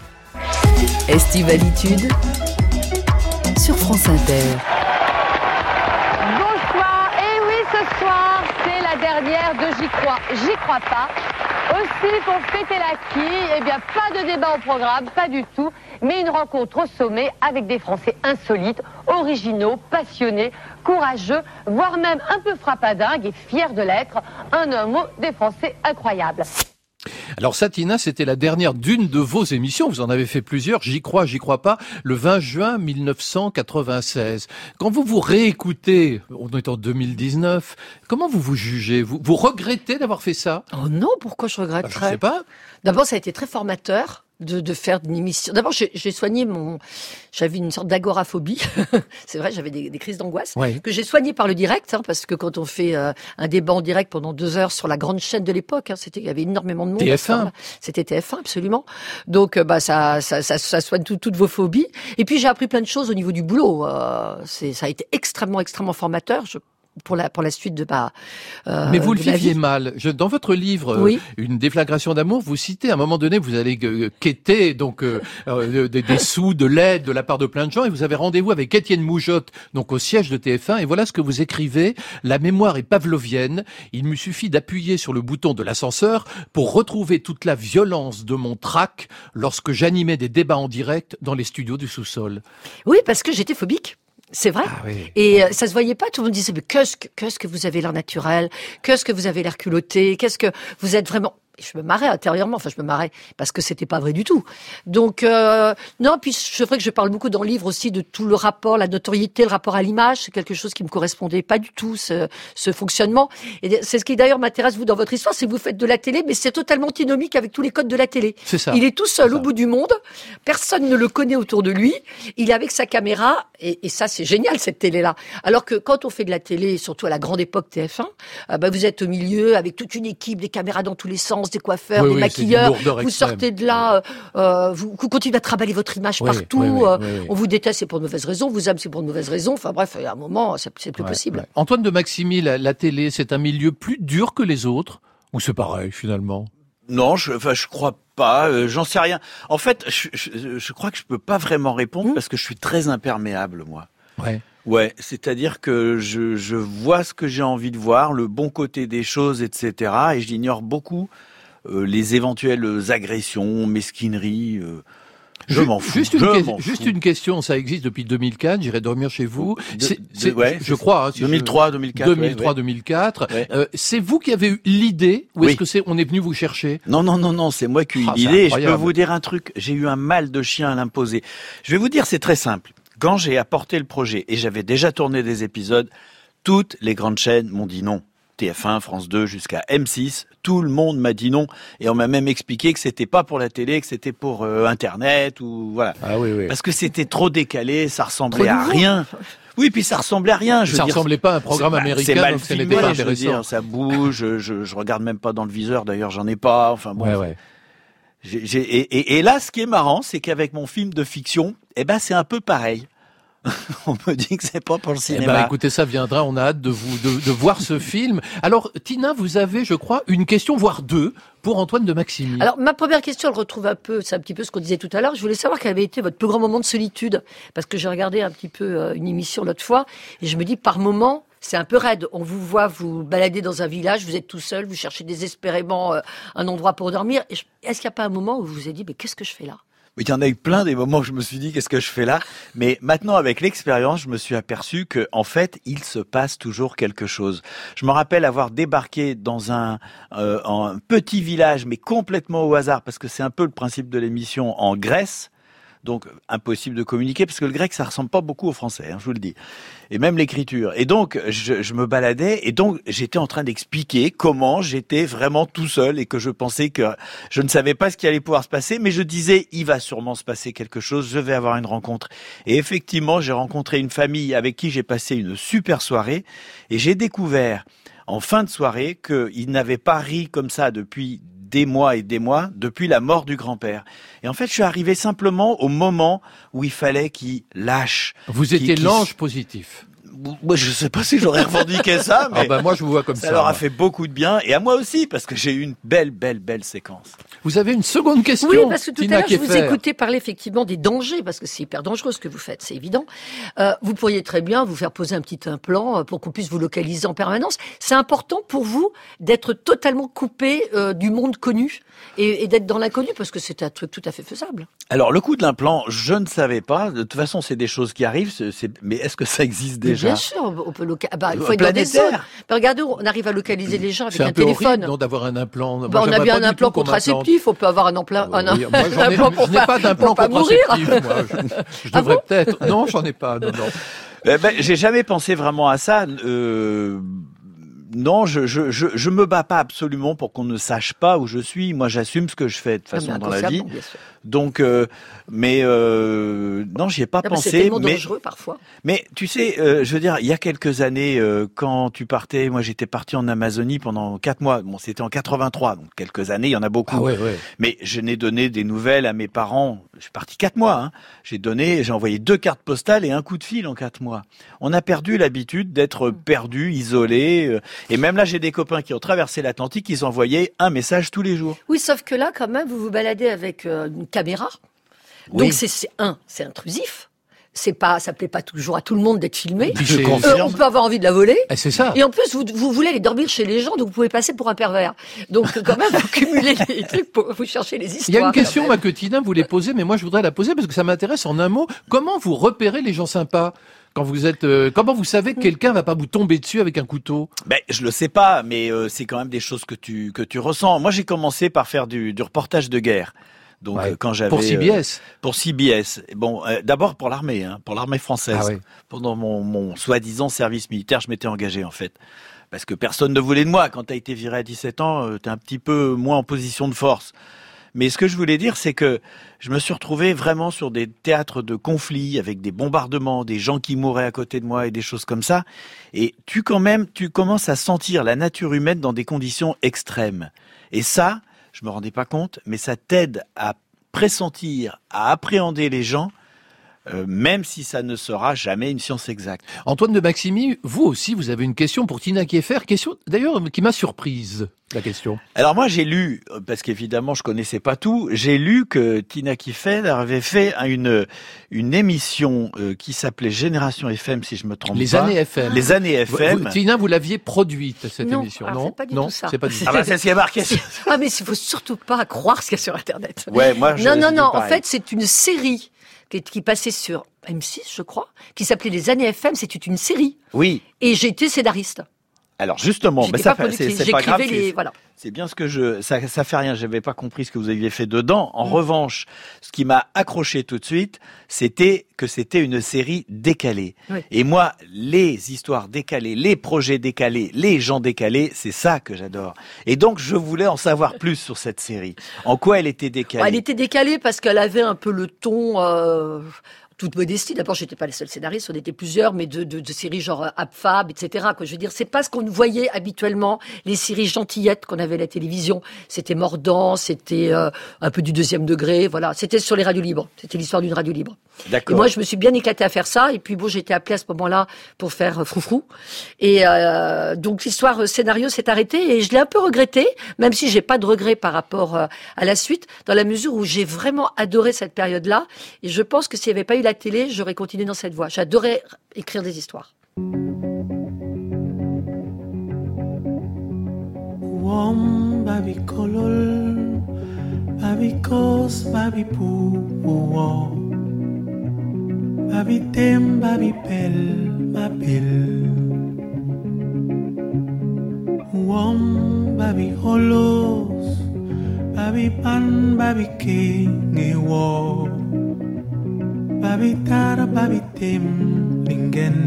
J: Estivalitude sur France Inter.
K: Bonsoir, et oui, ce soir, c'est la dernière de J'y crois, J'y crois pas. Aussi, pour fêter la quille, eh bien, pas de débat au programme, pas du tout, mais une rencontre au sommet avec des Français insolites, originaux, passionnés, courageux, voire même un peu frappadingues et fiers de l'être. Un homme des Français incroyables.
A: Alors Satina, c'était la dernière d'une de vos émissions. Vous en avez fait plusieurs. J'y crois, j'y crois pas. Le 20 juin 1996. Quand vous vous réécoutez, on est en 2019. Comment vous vous jugez? Vous, vous regrettez d'avoir fait ça?
E: Oh non, pourquoi je regretterais
A: Je sais pas.
E: D'abord, ça a été très formateur de, de faire une émission. D'abord, j'ai soigné mon, j'avais une sorte d'agoraphobie. c'est vrai, j'avais des, des crises d'angoisse
A: Ouais.
E: que j'ai soigné par le direct, hein, parce que quand on fait euh, un débat en direct pendant deux heures sur la grande chaîne de l'époque, hein, c'était, il y avait énormément de monde.
A: TF1.
E: à ce moment-là. C'était TF1, absolument. Donc, euh, bah, ça, ça, ça, ça soigne tout- toutes vos phobies. Et puis, j'ai appris plein de choses au niveau du boulot. Euh, c'est, ça a été extrêmement, extrêmement formateur. Je, pour la pour la suite de ma euh,
A: Mais vous le viviez
E: vie.
A: mal. Je, dans votre livre, euh. Une déflagration d'amour, vous citez à un moment donné, vous allez euh, quêter donc euh, des, des sous, de l'aide de la part de plein de gens, et vous avez rendez-vous avec Étienne Moujotte, donc au siège de TF1, et voilà ce que vous écrivez. La mémoire est pavlovienne. Il me suffit d'appuyer sur le bouton de l'ascenseur pour retrouver toute la violence de mon trac lorsque j'animais des débats en direct dans les studios du sous-sol.
E: Oui, parce que j'étais phobique. C'est vrai.
A: Ah oui.
E: Et euh, ça se voyait pas. Tout le monde disait, mais qu'est-ce que, qu'est-ce que vous avez l'air naturel? Qu'est-ce que vous avez l'air culotté? Qu'est-ce que vous êtes vraiment? Je me marrais intérieurement. Enfin, je me marrais parce que c'était pas vrai du tout. Donc, euh, non, puis c'est vrai que je parle beaucoup dans le livre aussi de tout le rapport, la notoriété, le rapport à l'image. C'est quelque chose qui me correspondait pas du tout, ce, ce fonctionnement. Et c'est ce qui d'ailleurs m'intéresse, vous, dans votre histoire, c'est que vous faites de la télé, mais c'est totalement antinomique avec tous les codes de la télé.
A: C'est ça.
E: Il est tout seul au bout du monde. Personne ne le connaît autour de lui. Il est avec sa caméra. Et, et ça, c'est génial, cette télé-là. Alors que quand on fait de la télé, surtout à la grande époque TF1, euh, bah, vous êtes au milieu avec toute une équipe, des caméras dans tous les sens, des coiffeurs,
A: Oui,
E: des
A: oui,
E: maquilleurs. Vous
A: extrême.
E: sortez de là, euh, euh, vous, vous continuez à travailler votre image
A: Oui,
E: partout.
A: oui, oui,
E: euh,
A: oui, oui.
E: On vous déteste, c'est pour de mauvaises raisons. Vous aime, c'est pour de mauvaises raisons. Enfin bref, à un moment, c'est plus
A: Ouais,
E: possible.
A: ouais. Antoine de Maximi, la, la télé, c'est un milieu plus dur que les autres Ou c'est pareil finalement?
B: Non, je, enfin, je crois pas. euh, J'en sais rien. En fait, je, je, je crois que je peux pas vraiment répondre
E: Hmm.
B: parce que je suis très imperméable, moi.
A: Ouais.
B: Ouais, c'est-à-dire que je, je vois ce que j'ai envie de voir, le bon côté des choses, etc. Et j'ignore beaucoup euh, les éventuelles agressions, mesquineries. euh, je m'en fous.
A: Juste une, que- juste
B: fous.
A: une question, ça existe depuis 2004, j'irai dormir chez vous. C'est-
B: ouais,
A: je crois. hein, si je-
B: 2003, 2004. ouais,
A: 2003,
B: ouais.
A: 2004.
B: Ouais.
A: Euh, c'est vous qui avez eu l'idée ou est-ce que c'est on est venu vous chercher?
B: Non, non, non, non, c'est moi qui ai eu
A: Ah,
B: l'idée. Je peux vous dire un truc, j'ai eu un mal de chien à l'imposer. Je vais vous dire, c'est très simple. Quand j'ai apporté le projet, et j'avais déjà tourné des épisodes, toutes les grandes chaînes m'ont dit non. TF1, France 2, jusqu'à M6, tout le monde m'a dit non. Et on m'a même expliqué que c'était pas pour la télé, que c'était pour euh, Internet, ou voilà.
A: Ah oui, oui.
B: Parce que c'était trop décalé, ça ressemblait à rien. Oui, puis ça ressemblait à rien. Je
A: Ça
B: veux dire,
A: ressemblait pas à un programme américain,
B: C'est mal filmé,
A: pas
B: je veux
A: intéressant.
B: dire, ça bouge, je, je, regarde même pas dans le viseur, d'ailleurs j'en ai pas, enfin bon.
A: Ouais, ouais.
B: Et- et là, ce qui est marrant, c'est qu'avec mon film de fiction, eh ben, c'est un peu pareil. On me dit que c'est pas pour le
A: Eh
B: cinéma.
A: ben, écoutez, ça viendra. On a hâte de vous de, de voir ce film. Alors, Tina, vous avez, je crois, une question, voire deux, pour Antoine de Maximi.
E: Alors, ma première question, elle retrouve un peu, c'est un petit peu ce qu'on disait tout à l'heure. Je voulais savoir quel avait été votre plus grand moment de solitude. Parce que j'ai regardé un petit peu euh, une émission l'autre fois, et je me dis, par moment, c'est un peu raide. On vous voit vous balader dans un village, vous êtes tout seul, vous cherchez désespérément euh, un endroit pour dormir. Est-ce qu'il n'y a pas un moment où vous vous êtes dit, mais qu'est-ce que je fais là?
B: Il y en a eu plein des moments où je me suis dit qu'est-ce que je fais là? Mais maintenant, avec l'expérience, je me suis aperçu que, en fait, il se passe toujours quelque chose. Je me rappelle avoir débarqué dans un, euh, un petit village, mais complètement au hasard, parce que c'est un peu le principe de l'émission en Grèce. Donc impossible de communiquer parce que le grec ça ressemble pas beaucoup au français, hein, je vous le dis. Et même l'écriture. Et donc je, je me baladais et donc j'étais en train d'expliquer comment j'étais vraiment tout seul et que je pensais que je ne savais pas ce qui allait pouvoir se passer, mais je disais il va sûrement se passer quelque chose, je vais avoir une rencontre. Et effectivement j'ai rencontré une famille avec qui j'ai passé une super soirée et j'ai découvert en fin de soirée qu'ils n'avaient pas ri comme ça depuis des mois et des mois depuis la mort du grand-père. Et en fait, je suis arrivé simplement au moment où il fallait qu'il lâche.
A: vous étiez l'ange positif.
B: Moi, je sais pas si j'aurais revendiqué ça, mais
A: Ah bah moi je vous vois comme ça.
B: ça leur a fait beaucoup de bien et à moi aussi parce que j'ai eu une belle, belle, belle séquence.
A: Vous avez une seconde question
E: Oui, parce que tout
A: Tina
E: à l'heure, je vous écoutais parler effectivement des dangers, parce que c'est hyper dangereux ce que vous faites, c'est évident. Euh, vous pourriez très bien vous faire poser un petit implant euh, pour qu'on puisse vous localiser en permanence. C'est important pour vous d'être totalement coupé euh, du monde connu et, et d'être dans l'inconnu, parce que c'est un truc tout à fait faisable.
B: Alors le coup de l'implant, je ne savais pas. De toute façon, c'est des choses qui arrivent. Mais est-ce que ça existe
E: Mais
B: déjà
E: Bien sûr, on peut localiser. Bah, il
B: Euh,
E: faut être dans des
B: planétaire.
E: zones. Mais regardez, on arrive à localiser les gens avec
A: C'est
E: un,
A: un peu
E: téléphone.
A: horrible non, d'avoir un implant. Moi,
E: Bah, on a bien un implant contraceptif, on peut avoir un implant, un,
A: Oui, moi, j'en ai-
E: implant pour
A: je n'ai pas d'implant
E: pour pas mourir.
A: contraceptif. Moi, je, je
E: Ah
A: devrais
E: bon
A: peut-être. Non, j'en ai pas. Non, non.
B: Eh ben, J'ai jamais pensé vraiment à ça. Euh, non, je, je, je, je me bats pas absolument pour qu'on ne sache pas où je suis. Moi, j'assume ce que je fais de toute façon dans la vie.
E: inconsciemment, bien sûr.
B: Donc, euh, mais euh, non, j'y ai pas
E: Non, mais C'est
B: pensé.
E: tellement
B: Mais,
E: dangereux parfois.
B: mais tu sais, euh, je veux dire, il y a quelques années, euh, quand tu partais, moi j'étais parti en Amazonie pendant quatre mois. Bon, c'était en 83, donc quelques années, il y en a beaucoup.
A: Ah ouais, ouais.
B: Mais je n'ai donné des nouvelles à mes parents. Je suis parti quatre mois. Hein. J'ai donné, j'ai envoyé deux cartes postales et un coup de fil en quatre mois. On a perdu l'habitude d'être perdu, isolé. Et même là, j'ai des copains qui ont traversé l'Atlantique. Ils envoyaient un message tous les jours.
E: Oui, sauf que là, quand même, vous vous baladez avec une caméra.
B: Oui.
E: Donc c'est un, c'est intrusif. C'est pas, ça plaît pas toujours à tout le monde d'être filmé.
B: Je.
E: Euh, on peut avoir envie de la voler.
A: Eh, c'est ça.
E: Et en plus, vous, vous voulez aller dormir chez les gens, donc vous pouvez passer pour un pervers. Donc quand même, vous cumulez les trucs pour vous chercher les histoires.
A: Il y a une question moi, que Tina voulait poser, mais moi je voudrais la poser parce que ça m'intéresse en un mot. Comment vous repérez les gens sympas quand vous êtes euh, Comment vous savez que quelqu'un va pas vous tomber dessus avec un couteau?
B: Ben, je le sais pas, mais euh, c'est quand même des choses que tu que tu ressens. Moi, j'ai commencé par faire du, du reportage de guerre. Donc
A: Ouais.
B: euh, quand j'avais
A: Pour
B: euh,
A: CBS.
B: pour CBS. Bon, euh, d'abord pour l'armée, hein, pour l'armée française.
A: Ah.
B: Pendant mon, mon soi-disant service militaire, je m'étais engagé en fait. Parce que personne ne voulait de moi. Quand tu as été viré à 17 ans, euh, t'es un petit peu moins en position de force. Mais ce que je voulais dire, c'est que je me suis retrouvé vraiment sur des théâtres de conflits avec des bombardements, des gens qui mouraient à côté de moi et des choses comme ça. Et tu quand même, tu commences à sentir la nature humaine dans des conditions extrêmes. Et ça, je me rendais pas compte, mais ça t'aide à pressentir, à appréhender les gens, euh, même si ça ne sera jamais une science exacte.
A: Antoine de Maximi, vous aussi, vous avez une question pour Tina Kieffer. Question d'ailleurs qui m'a surprise. La question.
B: Alors moi j'ai lu, euh, parce qu'évidemment je connaissais pas tout, j'ai lu que Tina Kiffen avait fait une une émission euh, qui s'appelait Génération FM si je me trompe
A: Les
B: pas.
A: années FM.
B: Les années FM.
A: vous- Tina, vous l'aviez produite cette
E: Non,
A: émission, non
E: c'est pas du
A: Non,
E: tout ça.
A: c'est pas du tout.
B: Ah bah c'est ce qui est marqué.
E: Ah mais il faut surtout pas croire ce qu'il y a sur Internet.
B: Ouais, moi je
E: non, non, non. En fait, c'est une série qui, qui passait sur M6, je crois, qui s'appelait Les années FM. C'était une série.
B: Oui.
E: Et j'ai été scénariste.
B: Alors justement, mais ça
E: pas
B: c'est pas grave.
E: Les,
B: c'est-
E: voilà.
B: C'est bien ce que je, ça, ça fait rien. J'avais pas compris ce que vous aviez fait dedans. En
E: Mm.
B: revanche, ce qui m'a accroché tout de suite, c'était que c'était une série décalée.
E: Oui.
B: Et moi, les histoires décalées, les projets décalés, les gens décalés, c'est ça que j'adore. Et donc, je voulais en savoir plus sur cette série. En quoi elle était décalée?
E: Elle était décalée parce qu'elle avait un peu le ton. Euh, toute modestie. D'abord, j'étais pas la seule scénariste, on était plusieurs, mais de, de, de séries genre euh, Abfab, etc. Quoi. Je veux dire, c'est pas ce qu'on voyait habituellement, les séries gentillettes qu'on avait à la télévision. C'était mordant, c'était euh, un peu du deuxième degré, voilà. C'était sur les radios libres. C'était l'histoire d'une radio libre. Et
B: D'accord.
E: moi, je me suis bien éclatée à faire ça. Et puis bon, j'ai été appelée à ce moment-là pour faire euh, Froufrou. Et euh, donc l'histoire euh, scénario s'est arrêtée et je l'ai un peu regretté, même si j'ai pas de regret par rapport à la suite, dans la mesure où j'ai vraiment adoré cette période-là. Et je pense que s'il n'y avait pas eu télé, j'aurais continué dans cette voie. J'adorais écrire des histoires.
L: Wom babi kolol, babi kos, babi pou. Babi tem, babi pel, ma pel. Wom babi holos, babi pan, wo. Babitarababitim lingen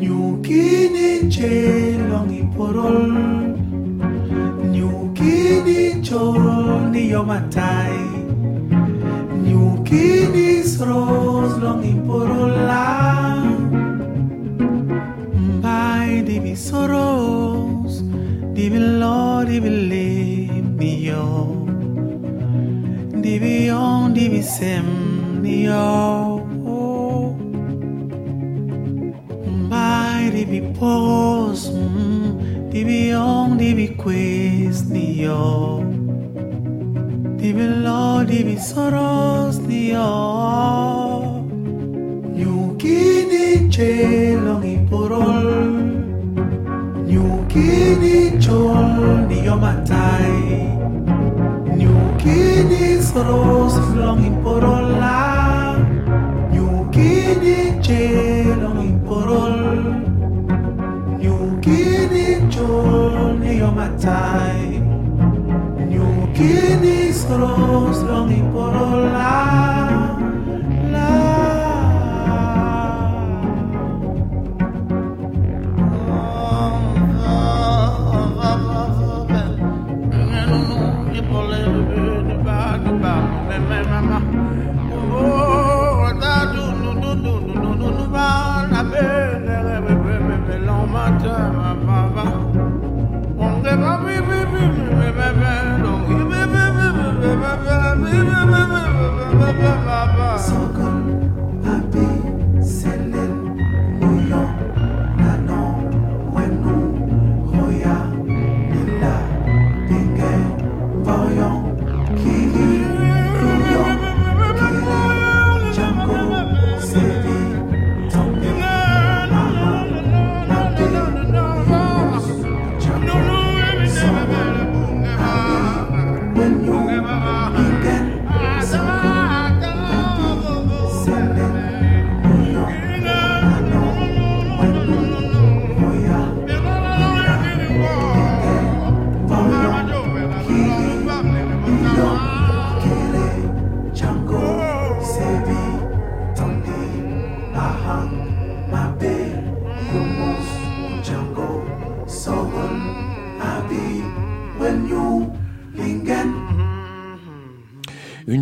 L: Nyukini che longi porol Nyukini cho ni yomatai. Nyukini sros longi porola Mbai di mi soros Di mi lo di mi lim mi yo Dibi on dibi sem mi yo dibi pos, dibi ong, dibi quiz, ni yo. Dibi lo, dibi soros, ni yo. Nyukini chelong iporol. Nyukini chol, ni yo matai. Nyukini throes of longing for all. You get it, jail, longing for all. You get it,
A: journey of my time. You get it, throes, longing for all.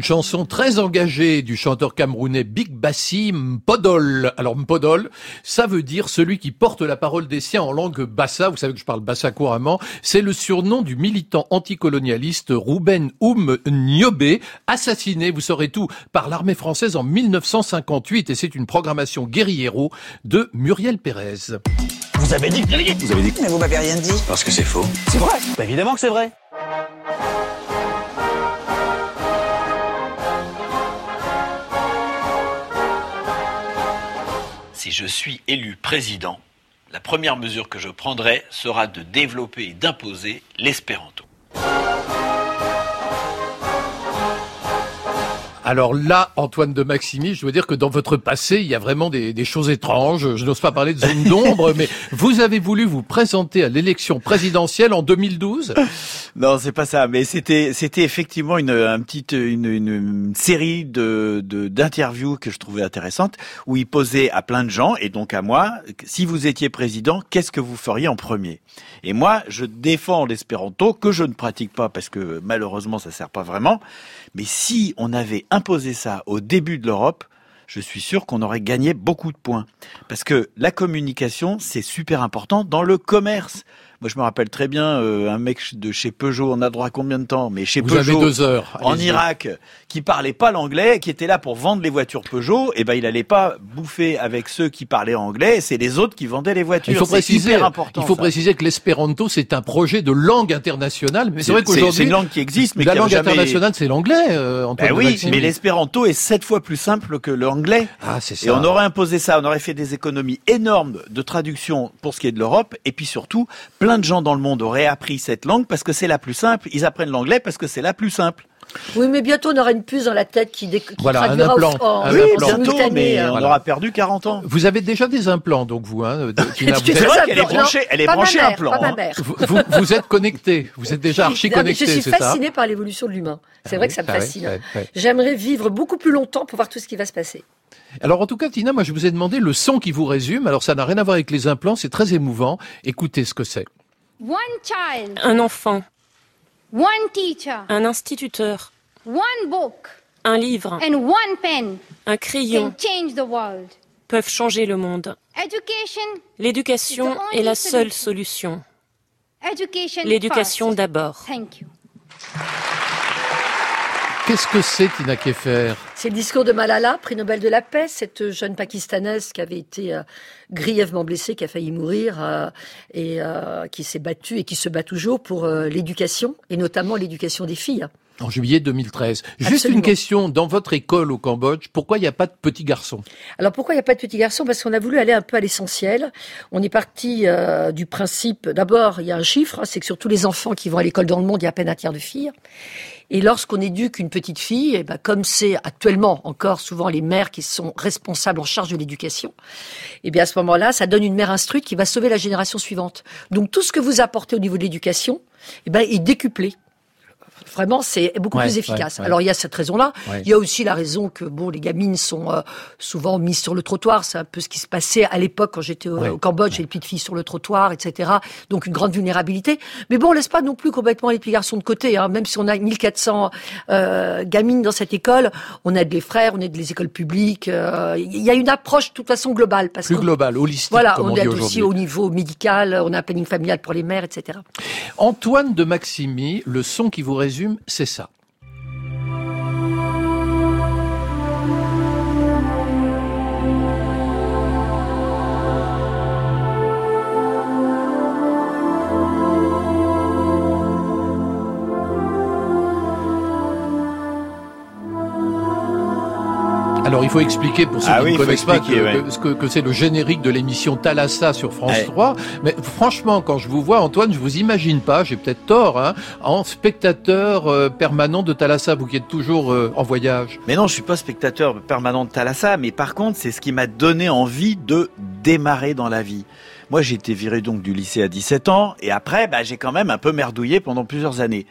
A: Chanson très engagée du chanteur camerounais Big Bassi Mpodol. Alors Mpodol, ça veut dire celui qui porte la parole des siens en langue bassa. Vous savez que je parle bassa couramment. C'est le surnom du militant anticolonialiste Ruben Oum Nyobe, assassiné, vous saurez tout, par l'armée française en 1958. Et c'est une programmation guerriero de Muriel Pérez.
M: Vous avez dit
I: Vous avez dit
M: Mais vous m'avez rien dit.
I: Parce que c'est faux.
M: C'est vrai Bah évidemment que c'est vrai.
B: Si je suis élu président, la première mesure que je prendrai sera de développer et d'imposer l'espéranto.
A: Alors là, Antoine de Maximi, je dois dire que dans votre passé, il y a vraiment des, des choses étranges. Je n'ose pas parler de zone d'ombre, mais vous avez voulu vous présenter à l'élection présidentielle en 2012
B: Non, c'est pas ça, mais c'était c'était effectivement une un petite une, une, une série de de- d'interviews que je trouvais intéressantes où il posait à plein de gens et donc à moi, si vous étiez président, qu'est-ce que vous feriez en premier? Et moi, je défends l'espéranto que je ne pratique pas parce que malheureusement ça sert pas vraiment, mais si on avait imposé ça au début de l'Europe, je suis sûr qu'on aurait gagné beaucoup de points. Parce que la communication, c'est super important dans le commerce. Moi, je me rappelle très bien euh, un mec de chez Peugeot, on a droit à combien de temps? Mais chez
A: Vous
B: Peugeot,
A: avez deux heures.
B: en. Irak, qui parlait pas l'anglais, qui était là pour vendre les voitures Peugeot, et ben il allait pas bouffer avec ceux qui parlaient anglais, c'est les autres qui vendaient les voitures.
A: Il faut préciser,
B: important.
A: il faut
B: ça.
A: préciser que l'espéranto c'est un projet de langue internationale, mais c'est vrai qu'aujourd'hui
B: c'est une langue qui existe, mais
A: la langue
B: jamais-
A: internationale c'est l'anglais. Euh,
B: Ben oui, mais l'espéranto est sept fois plus simple que l'anglais.
A: Ah, c'est ça.
B: Et on aurait imposé ça, on aurait fait des économies énormes de traduction pour ce qui est de l'Europe, et puis surtout, plein de gens dans le monde auraient appris cette langue parce que c'est la plus simple. Ils apprennent l'anglais parce que c'est la plus simple.
E: Oui, mais bientôt on aura une puce dans la tête qui, dé... qui
A: Voilà, un implant,
E: en
B: oui,
A: implant.
B: bientôt, mais
E: hein.
B: on aura perdu 40 ans.
A: Vous avez déjà des implants, donc vous, hein,
E: fais
B: vrai qu'elle est branchée- elle est branchée
E: ma
B: hein.
A: vous, vous- vous êtes connecté, vous êtes déjà archi connecté,
E: je suis
A: c'est ça
E: fascinée par l'évolution de l'humain. C'est
A: Ah
E: vrai
A: oui,
E: que ça me
A: ah oui,
E: fascine.
A: ouais, ouais.
E: J'aimerais vivre beaucoup plus longtemps pour voir tout ce qui va se passer.
A: Alors en tout cas, Tina, moi je vous ai demandé le son qui vous résume. Alors ça n'a rien à voir avec les implants, c'est très émouvant. Écoutez ce que c'est.
F: One child,
N: Un enfant,
F: one teacher,
N: un instituteur,
F: one book,
N: un livre,
F: and one pen
N: un
F: can
N: crayon
F: change the world.
N: peuvent changer le monde.
F: Education,
N: L'éducation est la seule solution.
F: education.
N: L'éducation
F: first.
N: d'abord.
F: Thank you.
A: Qu'est-ce que c'est, Tina Keffer
E: C'est le discours de Malala, prix Nobel de la paix, cette jeune pakistanaise qui avait été euh, grièvement blessée, qui a failli mourir euh, et euh, qui s'est battue et qui se bat toujours pour l'éducation et notamment l'éducation des filles.
A: En juillet 2013. Juste une question. Dans votre école au Cambodge, pourquoi il n'y a pas de petits garçons?
E: Alors pourquoi il n'y a pas de petits garçons? Parce qu'on a voulu aller un peu à l'essentiel. On est parti euh, du principe, d'abord, il y a un chiffre, hein, c'est que sur tous les enfants qui vont à l'école dans le monde, il y a à peine un tiers de filles. Et lorsqu'on éduque une petite fille, eh ben, comme c'est actuellement encore souvent les mères qui sont responsables en charge de l'éducation, eh bien à ce moment-là, ça donne une mère instruite qui va sauver la génération suivante. Donc tout ce que vous apportez au niveau de l'éducation, eh ben, est décuplé. Vraiment, c'est beaucoup
B: Ouais,
E: plus efficace.
B: ouais.
E: Alors il y a cette raison-là. Il y a aussi la raison que bon, les gamines sont euh, souvent mises sur le trottoir. C'est un peu ce qui se passait à l'époque quand j'étais au, Cambodge, les petites filles sur le trottoir, etc. Donc une grande vulnérabilité. Mais bon, on laisse pas non plus complètement les petits garçons de côté. Hein. Même si on a 1400 euh, gamines dans cette école, on aide les frères, on aide les écoles publiques. euh, Il y a une approche de toute façon globale. Parce
A: Plus
E: qu'on-
A: global, holistique,
E: Voilà,
A: comme on,
E: on aide aussi au niveau médical. On a un planning familial pour les mères, etc.
A: Antoine de Maximi, le son qui vous résume, c'est ça. Il faut expliquer pour ceux
B: Ah
A: qui
B: oui,
A: ne connaissent pas que,
B: ouais.
A: que- ce que, que c'est le générique de l'émission Thalassa sur France
B: Ouais.
A: 3. Mais franchement, quand je vous vois, Antoine, je vous imagine pas, j'ai peut-être tort, hein, en spectateur euh, permanent de Thalassa, vous qui êtes toujours euh, en voyage.
B: Mais non, je suis pas spectateur permanent de Thalassa, mais par contre, c'est ce qui m'a donné envie de démarrer dans la vie. Moi, j'ai été viré donc du lycée à 17 ans, et après, bah, j'ai quand même un peu merdouillé pendant plusieurs années.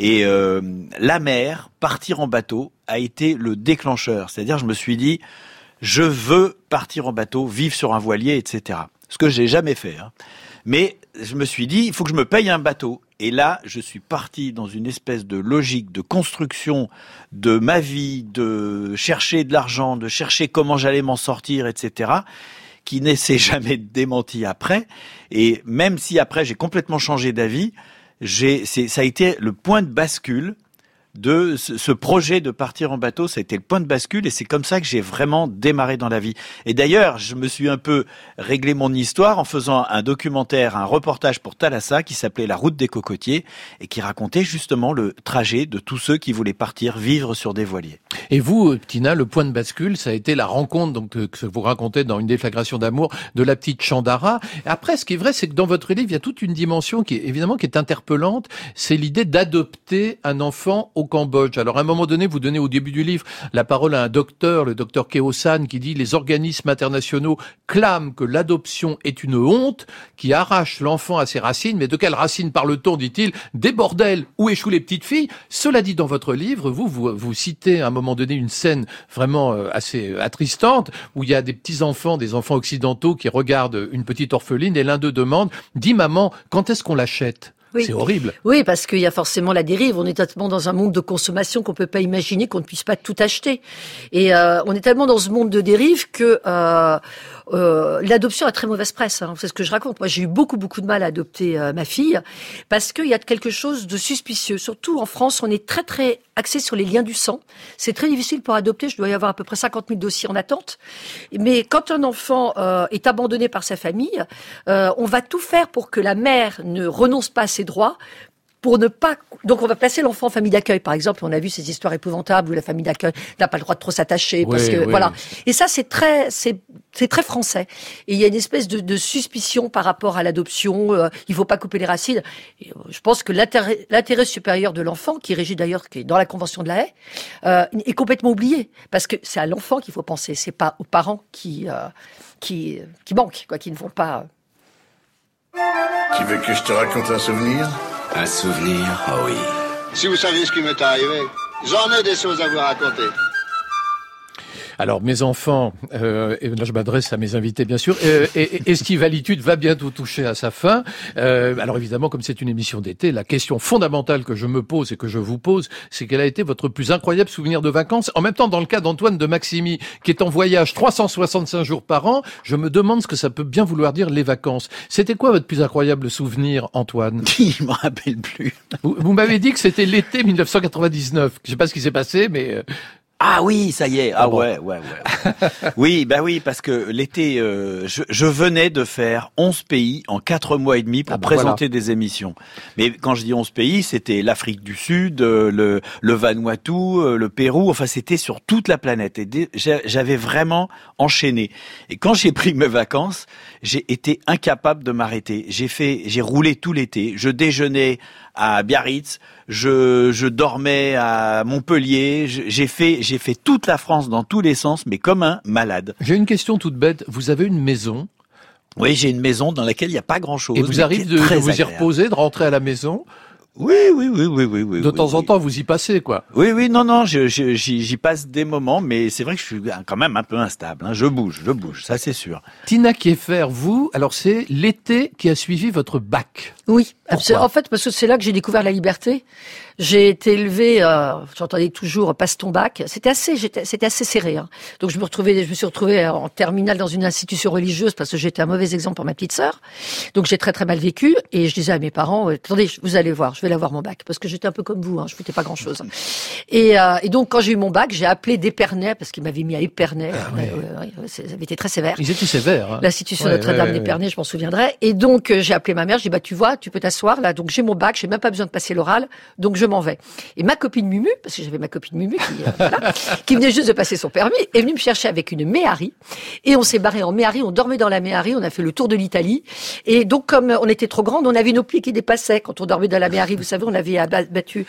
B: Et euh, la mer, partir en bateau, a été le déclencheur. C'est-à-dire, je me suis dit, je veux partir en bateau, vivre sur un voilier, etc. Ce que j'ai jamais fait. hein. Mais je me suis dit, il faut que je me paye un bateau. Et là, je suis parti dans une espèce de logique de construction de ma vie, de chercher de l'argent, de chercher comment j'allais m'en sortir, etc., qui ne s'est jamais démenti après. Et même si après j'ai complètement changé d'avis, j'ai, c'est, ça a été le point de bascule de ce, projet de partir en bateau, ça a été le point de bascule et c'est comme ça que j'ai vraiment démarré dans la vie. Et d'ailleurs, je me suis un peu réglé mon histoire en faisant un documentaire, un reportage pour Thalassa qui s'appelait La route des cocotiers et qui racontait justement le trajet de tous ceux qui voulaient partir vivre sur des voiliers.
A: Et vous, Tina, le point de bascule, ça a été la rencontre donc euh, que vous racontez dans une déflagration d'amour de la petite Chandara. Après, ce qui est vrai, c'est que dans votre livre, il y a toute une dimension qui est évidemment qui est interpellante. C'est l'idée d'adopter un enfant au Cambodge. Alors, à un moment donné, vous donnez au début du livre la parole à un docteur, le docteur Keosan, qui dit les organismes internationaux clament que l'adoption est une honte qui arrache l'enfant à ses racines. Mais de quelles racines parle-t-on, dit-il? Des bordels où échouent les petites filles? Cela dit, dans votre livre, vous, vous, vous citez à un moment donné une scène vraiment euh, assez euh, attristante où il y a des petits enfants, des enfants occidentaux qui regardent une petite orpheline et l'un d'eux demande, dis maman, quand est-ce qu'on l'achète?
E: Oui.
A: C'est horrible.
E: Oui, parce qu'il y a forcément la dérive. On est tellement dans un monde de consommation qu'on peut pas imaginer qu'on ne puisse pas tout acheter. Et euh, on est tellement dans ce monde de dérive que euh, euh, l'adoption a très mauvaise presse. hein. C'est ce que je raconte. Moi, j'ai eu beaucoup, beaucoup de mal à adopter euh, ma fille parce qu'il y a quelque chose de suspicieux. Surtout en France, on est très, très axé sur les liens du sang. C'est très difficile pour adopter. Je dois y avoir à peu près 50 000 dossiers en attente. Mais quand un enfant euh, est abandonné par sa famille, euh, on va tout faire pour que la mère ne renonce pas à ses droits pour ne pas donc on va placer l'enfant en famille d'accueil par exemple on a vu ces histoires épouvantables où la famille d'accueil n'a pas le droit de trop s'attacher parce
A: Oui,
E: que
A: oui,
E: voilà.
A: Oui.
E: et ça c'est très c'est c'est très français. Et il y a une espèce de, de suspicion par rapport à l'adoption euh, il faut pas couper les racines. Et, euh, je pense que l'intérêt l'intérêt supérieur de l'enfant qui régit d'ailleurs qui est dans la convention de la haie euh, est complètement oublié. Parce que c'est à l'enfant qu'il faut penser c'est pas aux parents qui euh, qui qui manquent quoi qui ne vont pas
O: Tu veux que je te raconte un souvenir?
P: Un souvenir, oh oui.
O: Si vous saviez ce qui m'est arrivé, j'en ai des choses à vous raconter.
A: Alors, mes enfants, euh, et là je m'adresse à mes invités bien sûr, euh, et, Estivalitude va bientôt toucher à sa fin. Euh, alors évidemment, comme c'est une émission d'été, la question fondamentale que je me pose et que je vous pose, c'est quel a été votre plus incroyable souvenir de vacances? En même temps, dans le cas d'Antoine de Maximi, qui est en voyage 365 jours par an, je me demande ce que ça peut bien vouloir dire les vacances. C'était quoi votre plus incroyable souvenir, Antoine?
B: Je me rappelle plus.
A: Vous, vous m'avez dit que c'était l'été 1999. Je sais pas ce qui s'est passé, mais...
B: Ah oui, ça y est. Ah,
A: Ah bon.
B: ouais, ouais, ouais. oui, bah oui, parce que l'été, euh, je, je venais de faire 11 pays en 4 mois et demi pour
A: Ah bah
B: présenter des émissions. Mais quand je dis 11 pays, c'était l'Afrique du Sud, euh, le, le Vanuatu, euh, le Pérou, enfin c'était sur toute la planète. Et j'avais vraiment enchaîné. Et quand j'ai pris mes vacances, j'ai été incapable de m'arrêter. J'ai fait, j'ai roulé tout l'été. Je déjeunais à Biarritz, je, je dormais à Montpellier, j'ai fait, j'ai fait toute la France dans tous les sens, mais comme un malade.
A: J'ai une question toute bête. Vous avez une maison
B: Oui, j'ai une maison dans laquelle il n'y a pas grand chose.
A: et vous arrive de, de vous y reposer, de rentrer à la maison.
B: Oui, oui, oui, oui, oui, oui.
A: De
B: oui,
A: temps en temps, vous y passez, quoi.
B: Oui, oui, non, non, j'y passe des moments, mais c'est vrai que je suis quand même un peu instable. hein. Je bouge, je bouge, ça c'est sûr.
A: Tina Kieffer, vous, alors c'est l'été qui a suivi votre bac.
E: Oui,
A: Pourquoi?
E: en fait, parce que c'est là que j'ai découvert la liberté. J'ai été élevée, euh, j'entendais toujours passe ton bac. C'était assez, c'était assez serré. hein. Donc je me retrouvais, je me suis retrouvée en terminale dans une institution religieuse parce que j'étais un mauvais exemple pour ma petite sœur. Donc j'ai très très mal vécu et je disais à mes parents, euh, attendez, vous allez voir, je vais l'avoir mon bac parce que j'étais un peu comme vous, hein, je foutais pas grand chose. Et, euh, et donc quand j'ai eu mon bac, j'ai appelé d'Épernay parce qu'il m'avait mis à Épernay.
A: ouais.
E: Euh, ouais, ça avait été très sévère.
A: Ils étaient sévères. hein.
E: L'institution
A: Ouais,
E: Notre-Dame
A: ouais,
E: d'Épernay, je m'en souviendrai. Et donc, euh, j'ai appelé ma mère, j'ai dit, bah, tu vois, tu peux t'asseoir, là. Donc, j'ai mon bac, j'ai même pas besoin de passer l'oral. Donc, je m'en vais. Et ma copine Mumu, parce que j'avais ma copine Mumu qui, euh, voilà, qui venait juste de passer son permis, est venue me chercher avec une Méhari. Et on s'est barré en Méhari, on dormait dans la Méhari, on a fait le tour de l'Italie. Et donc, comme on était trop grande, on avait nos pieds qui dépassaient. Quand on dormait dans la Méhari, vous savez, on avait abattu.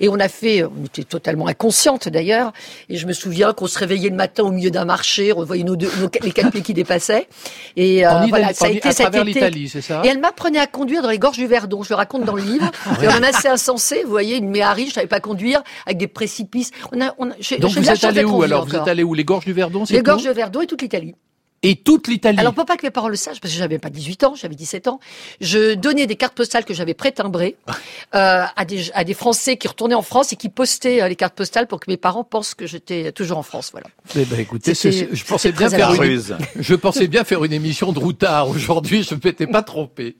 E: Et on a fait, on était totalement inconsciente d'ailleurs. Et je me souviens qu'on se réveillait le matin au milieu d'un marché, on voyait nos deux, nos, les quatre pieds qui dépassaient. Et euh, voilà, ça a été cet été.
A: l'Italie, c'est ça?
E: Et elle m'apprenait à conduire dans les gorges du Verdon. Je le raconte dans le livre. Et on en a assez insensé. Vous voyez, une Méhari, je savais pas conduire, avec des précipices. On a, on a,
A: Donc vous êtes allé où alors Vous êtes allé où Les gorges du Verdon,
E: Les gorges de Verdon et toute l'Italie.
A: Et toute l'Italie.
E: Alors, pour pas que mes parents le sachent, parce que j'avais pas 18 ans, j'avais 17 ans, je donnais des cartes postales que j'avais pré-timbrées euh, à, des, à des Français qui retournaient en France et qui postaient euh, les cartes postales pour que mes parents pensent que j'étais toujours en France. Voilà.
A: Eh ben, écoutez, je pensais bien faire une, je pensais bien faire une émission de routard aujourd'hui. Je ne m'étais pas trompé.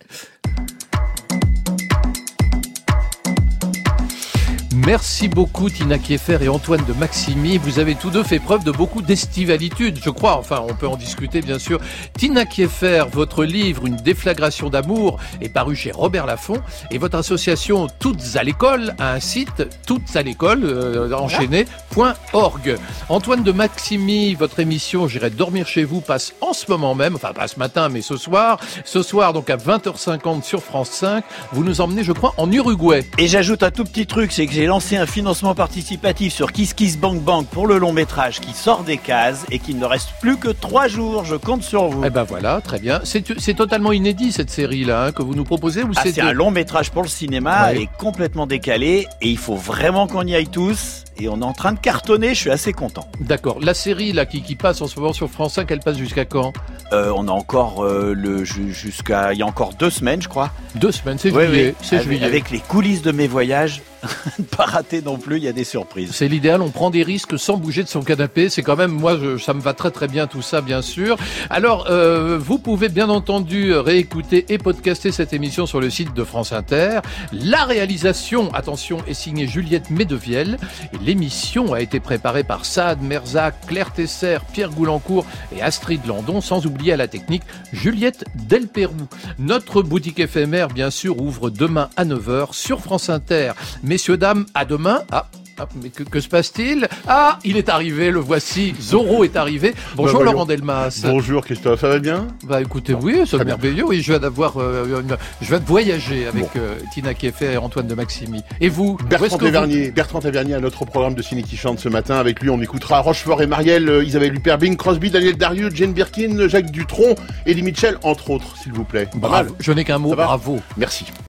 A: Merci beaucoup Tina Kieffer et Antoine de Maximi. Vous avez tous deux fait preuve de beaucoup d'estivalitude, je crois. Enfin, on peut en discuter bien sûr. Tina Kieffer, votre livre Une déflagration d'amour est paru chez Robert Laffont et votre association Toutes à l'école a un site toutes à l'école euh, enchaîné.org. Antoine de Maximi, votre émission J'irai dormir chez vous passe en ce moment même, enfin pas ce matin mais ce soir. Ce soir donc à 20h50 sur France 5, vous nous emmenez je crois en Uruguay.
B: Et j'ajoute un tout petit truc, c'est que j'ai lancé un financement participatif sur Kiss Kiss Bank Bank pour le long métrage qui sort des cases et qu'il ne reste plus que trois jours. Je compte sur vous.
A: Eh ben voilà, très bien. C'est totalement inédit cette série-là hein, que vous nous proposez
B: Ah,
A: c'est
B: un long métrage pour le cinéma
A: Ouais.
B: et complètement décalé et il faut vraiment qu'on y aille tous et on est en train de cartonner, je suis assez content.
A: D'accord. La série là qui, qui passe en ce moment sur France 5, elle passe jusqu'à quand?
B: Euh, on a encore euh, le ju- jusqu'à il y a encore deux semaines je crois.
A: Deux semaines, c'est juillet.
B: oui. Avec,
A: juillet.
B: avec les coulisses de mes voyages, ne pas rater non plus, il y a des surprises.
A: C'est l'idéal, on prend des risques sans bouger de son canapé. C'est quand même, moi, je- ça me va très très bien tout ça, bien sûr. Alors, euh, vous pouvez bien entendu réécouter et podcaster cette émission sur le site de France Inter. La réalisation, attention, est signée Juliette Medevielle. L'émission a été préparée par Saad Merzac, Claire Tesser, Pierre Goulancourt et Astrid Landon, sans oublier à la technique Juliette Delpérou. Notre boutique éphémère, bien sûr, ouvre demain à 9h sur France Inter. Messieurs, dames, à demain. Ah, ah, mais que, que se passe-t-il Ah, il est arrivé, le voici. Zorro est arrivé. Bonjour
Q: Bah.
A: Laurent Delmas.
Q: Bonjour Christophe, ça va bien
A: Bah écoutez, oui, c'est merveilleux. Oui, je viens d'avoir, euh, une- je viens de voyager avec euh, Tina Kieffer et Antoine de Maximi. Et vous
Q: Bertrand
A: que vous-
Q: Tavernier, Bertrand Tavernier a notre programme de ciné qui chante ce matin. Avec lui, on écoutera Rochefort et Marielle, euh, Isabelle Huppert, Bing Crosby, Daniel Darieux, Jane Birkin, Jacques Dutronc, Eddie Mitchell, entre autres, s'il vous plaît.
A: Bravo. Je n'ai qu'un mot, bravo.
Q: Merci.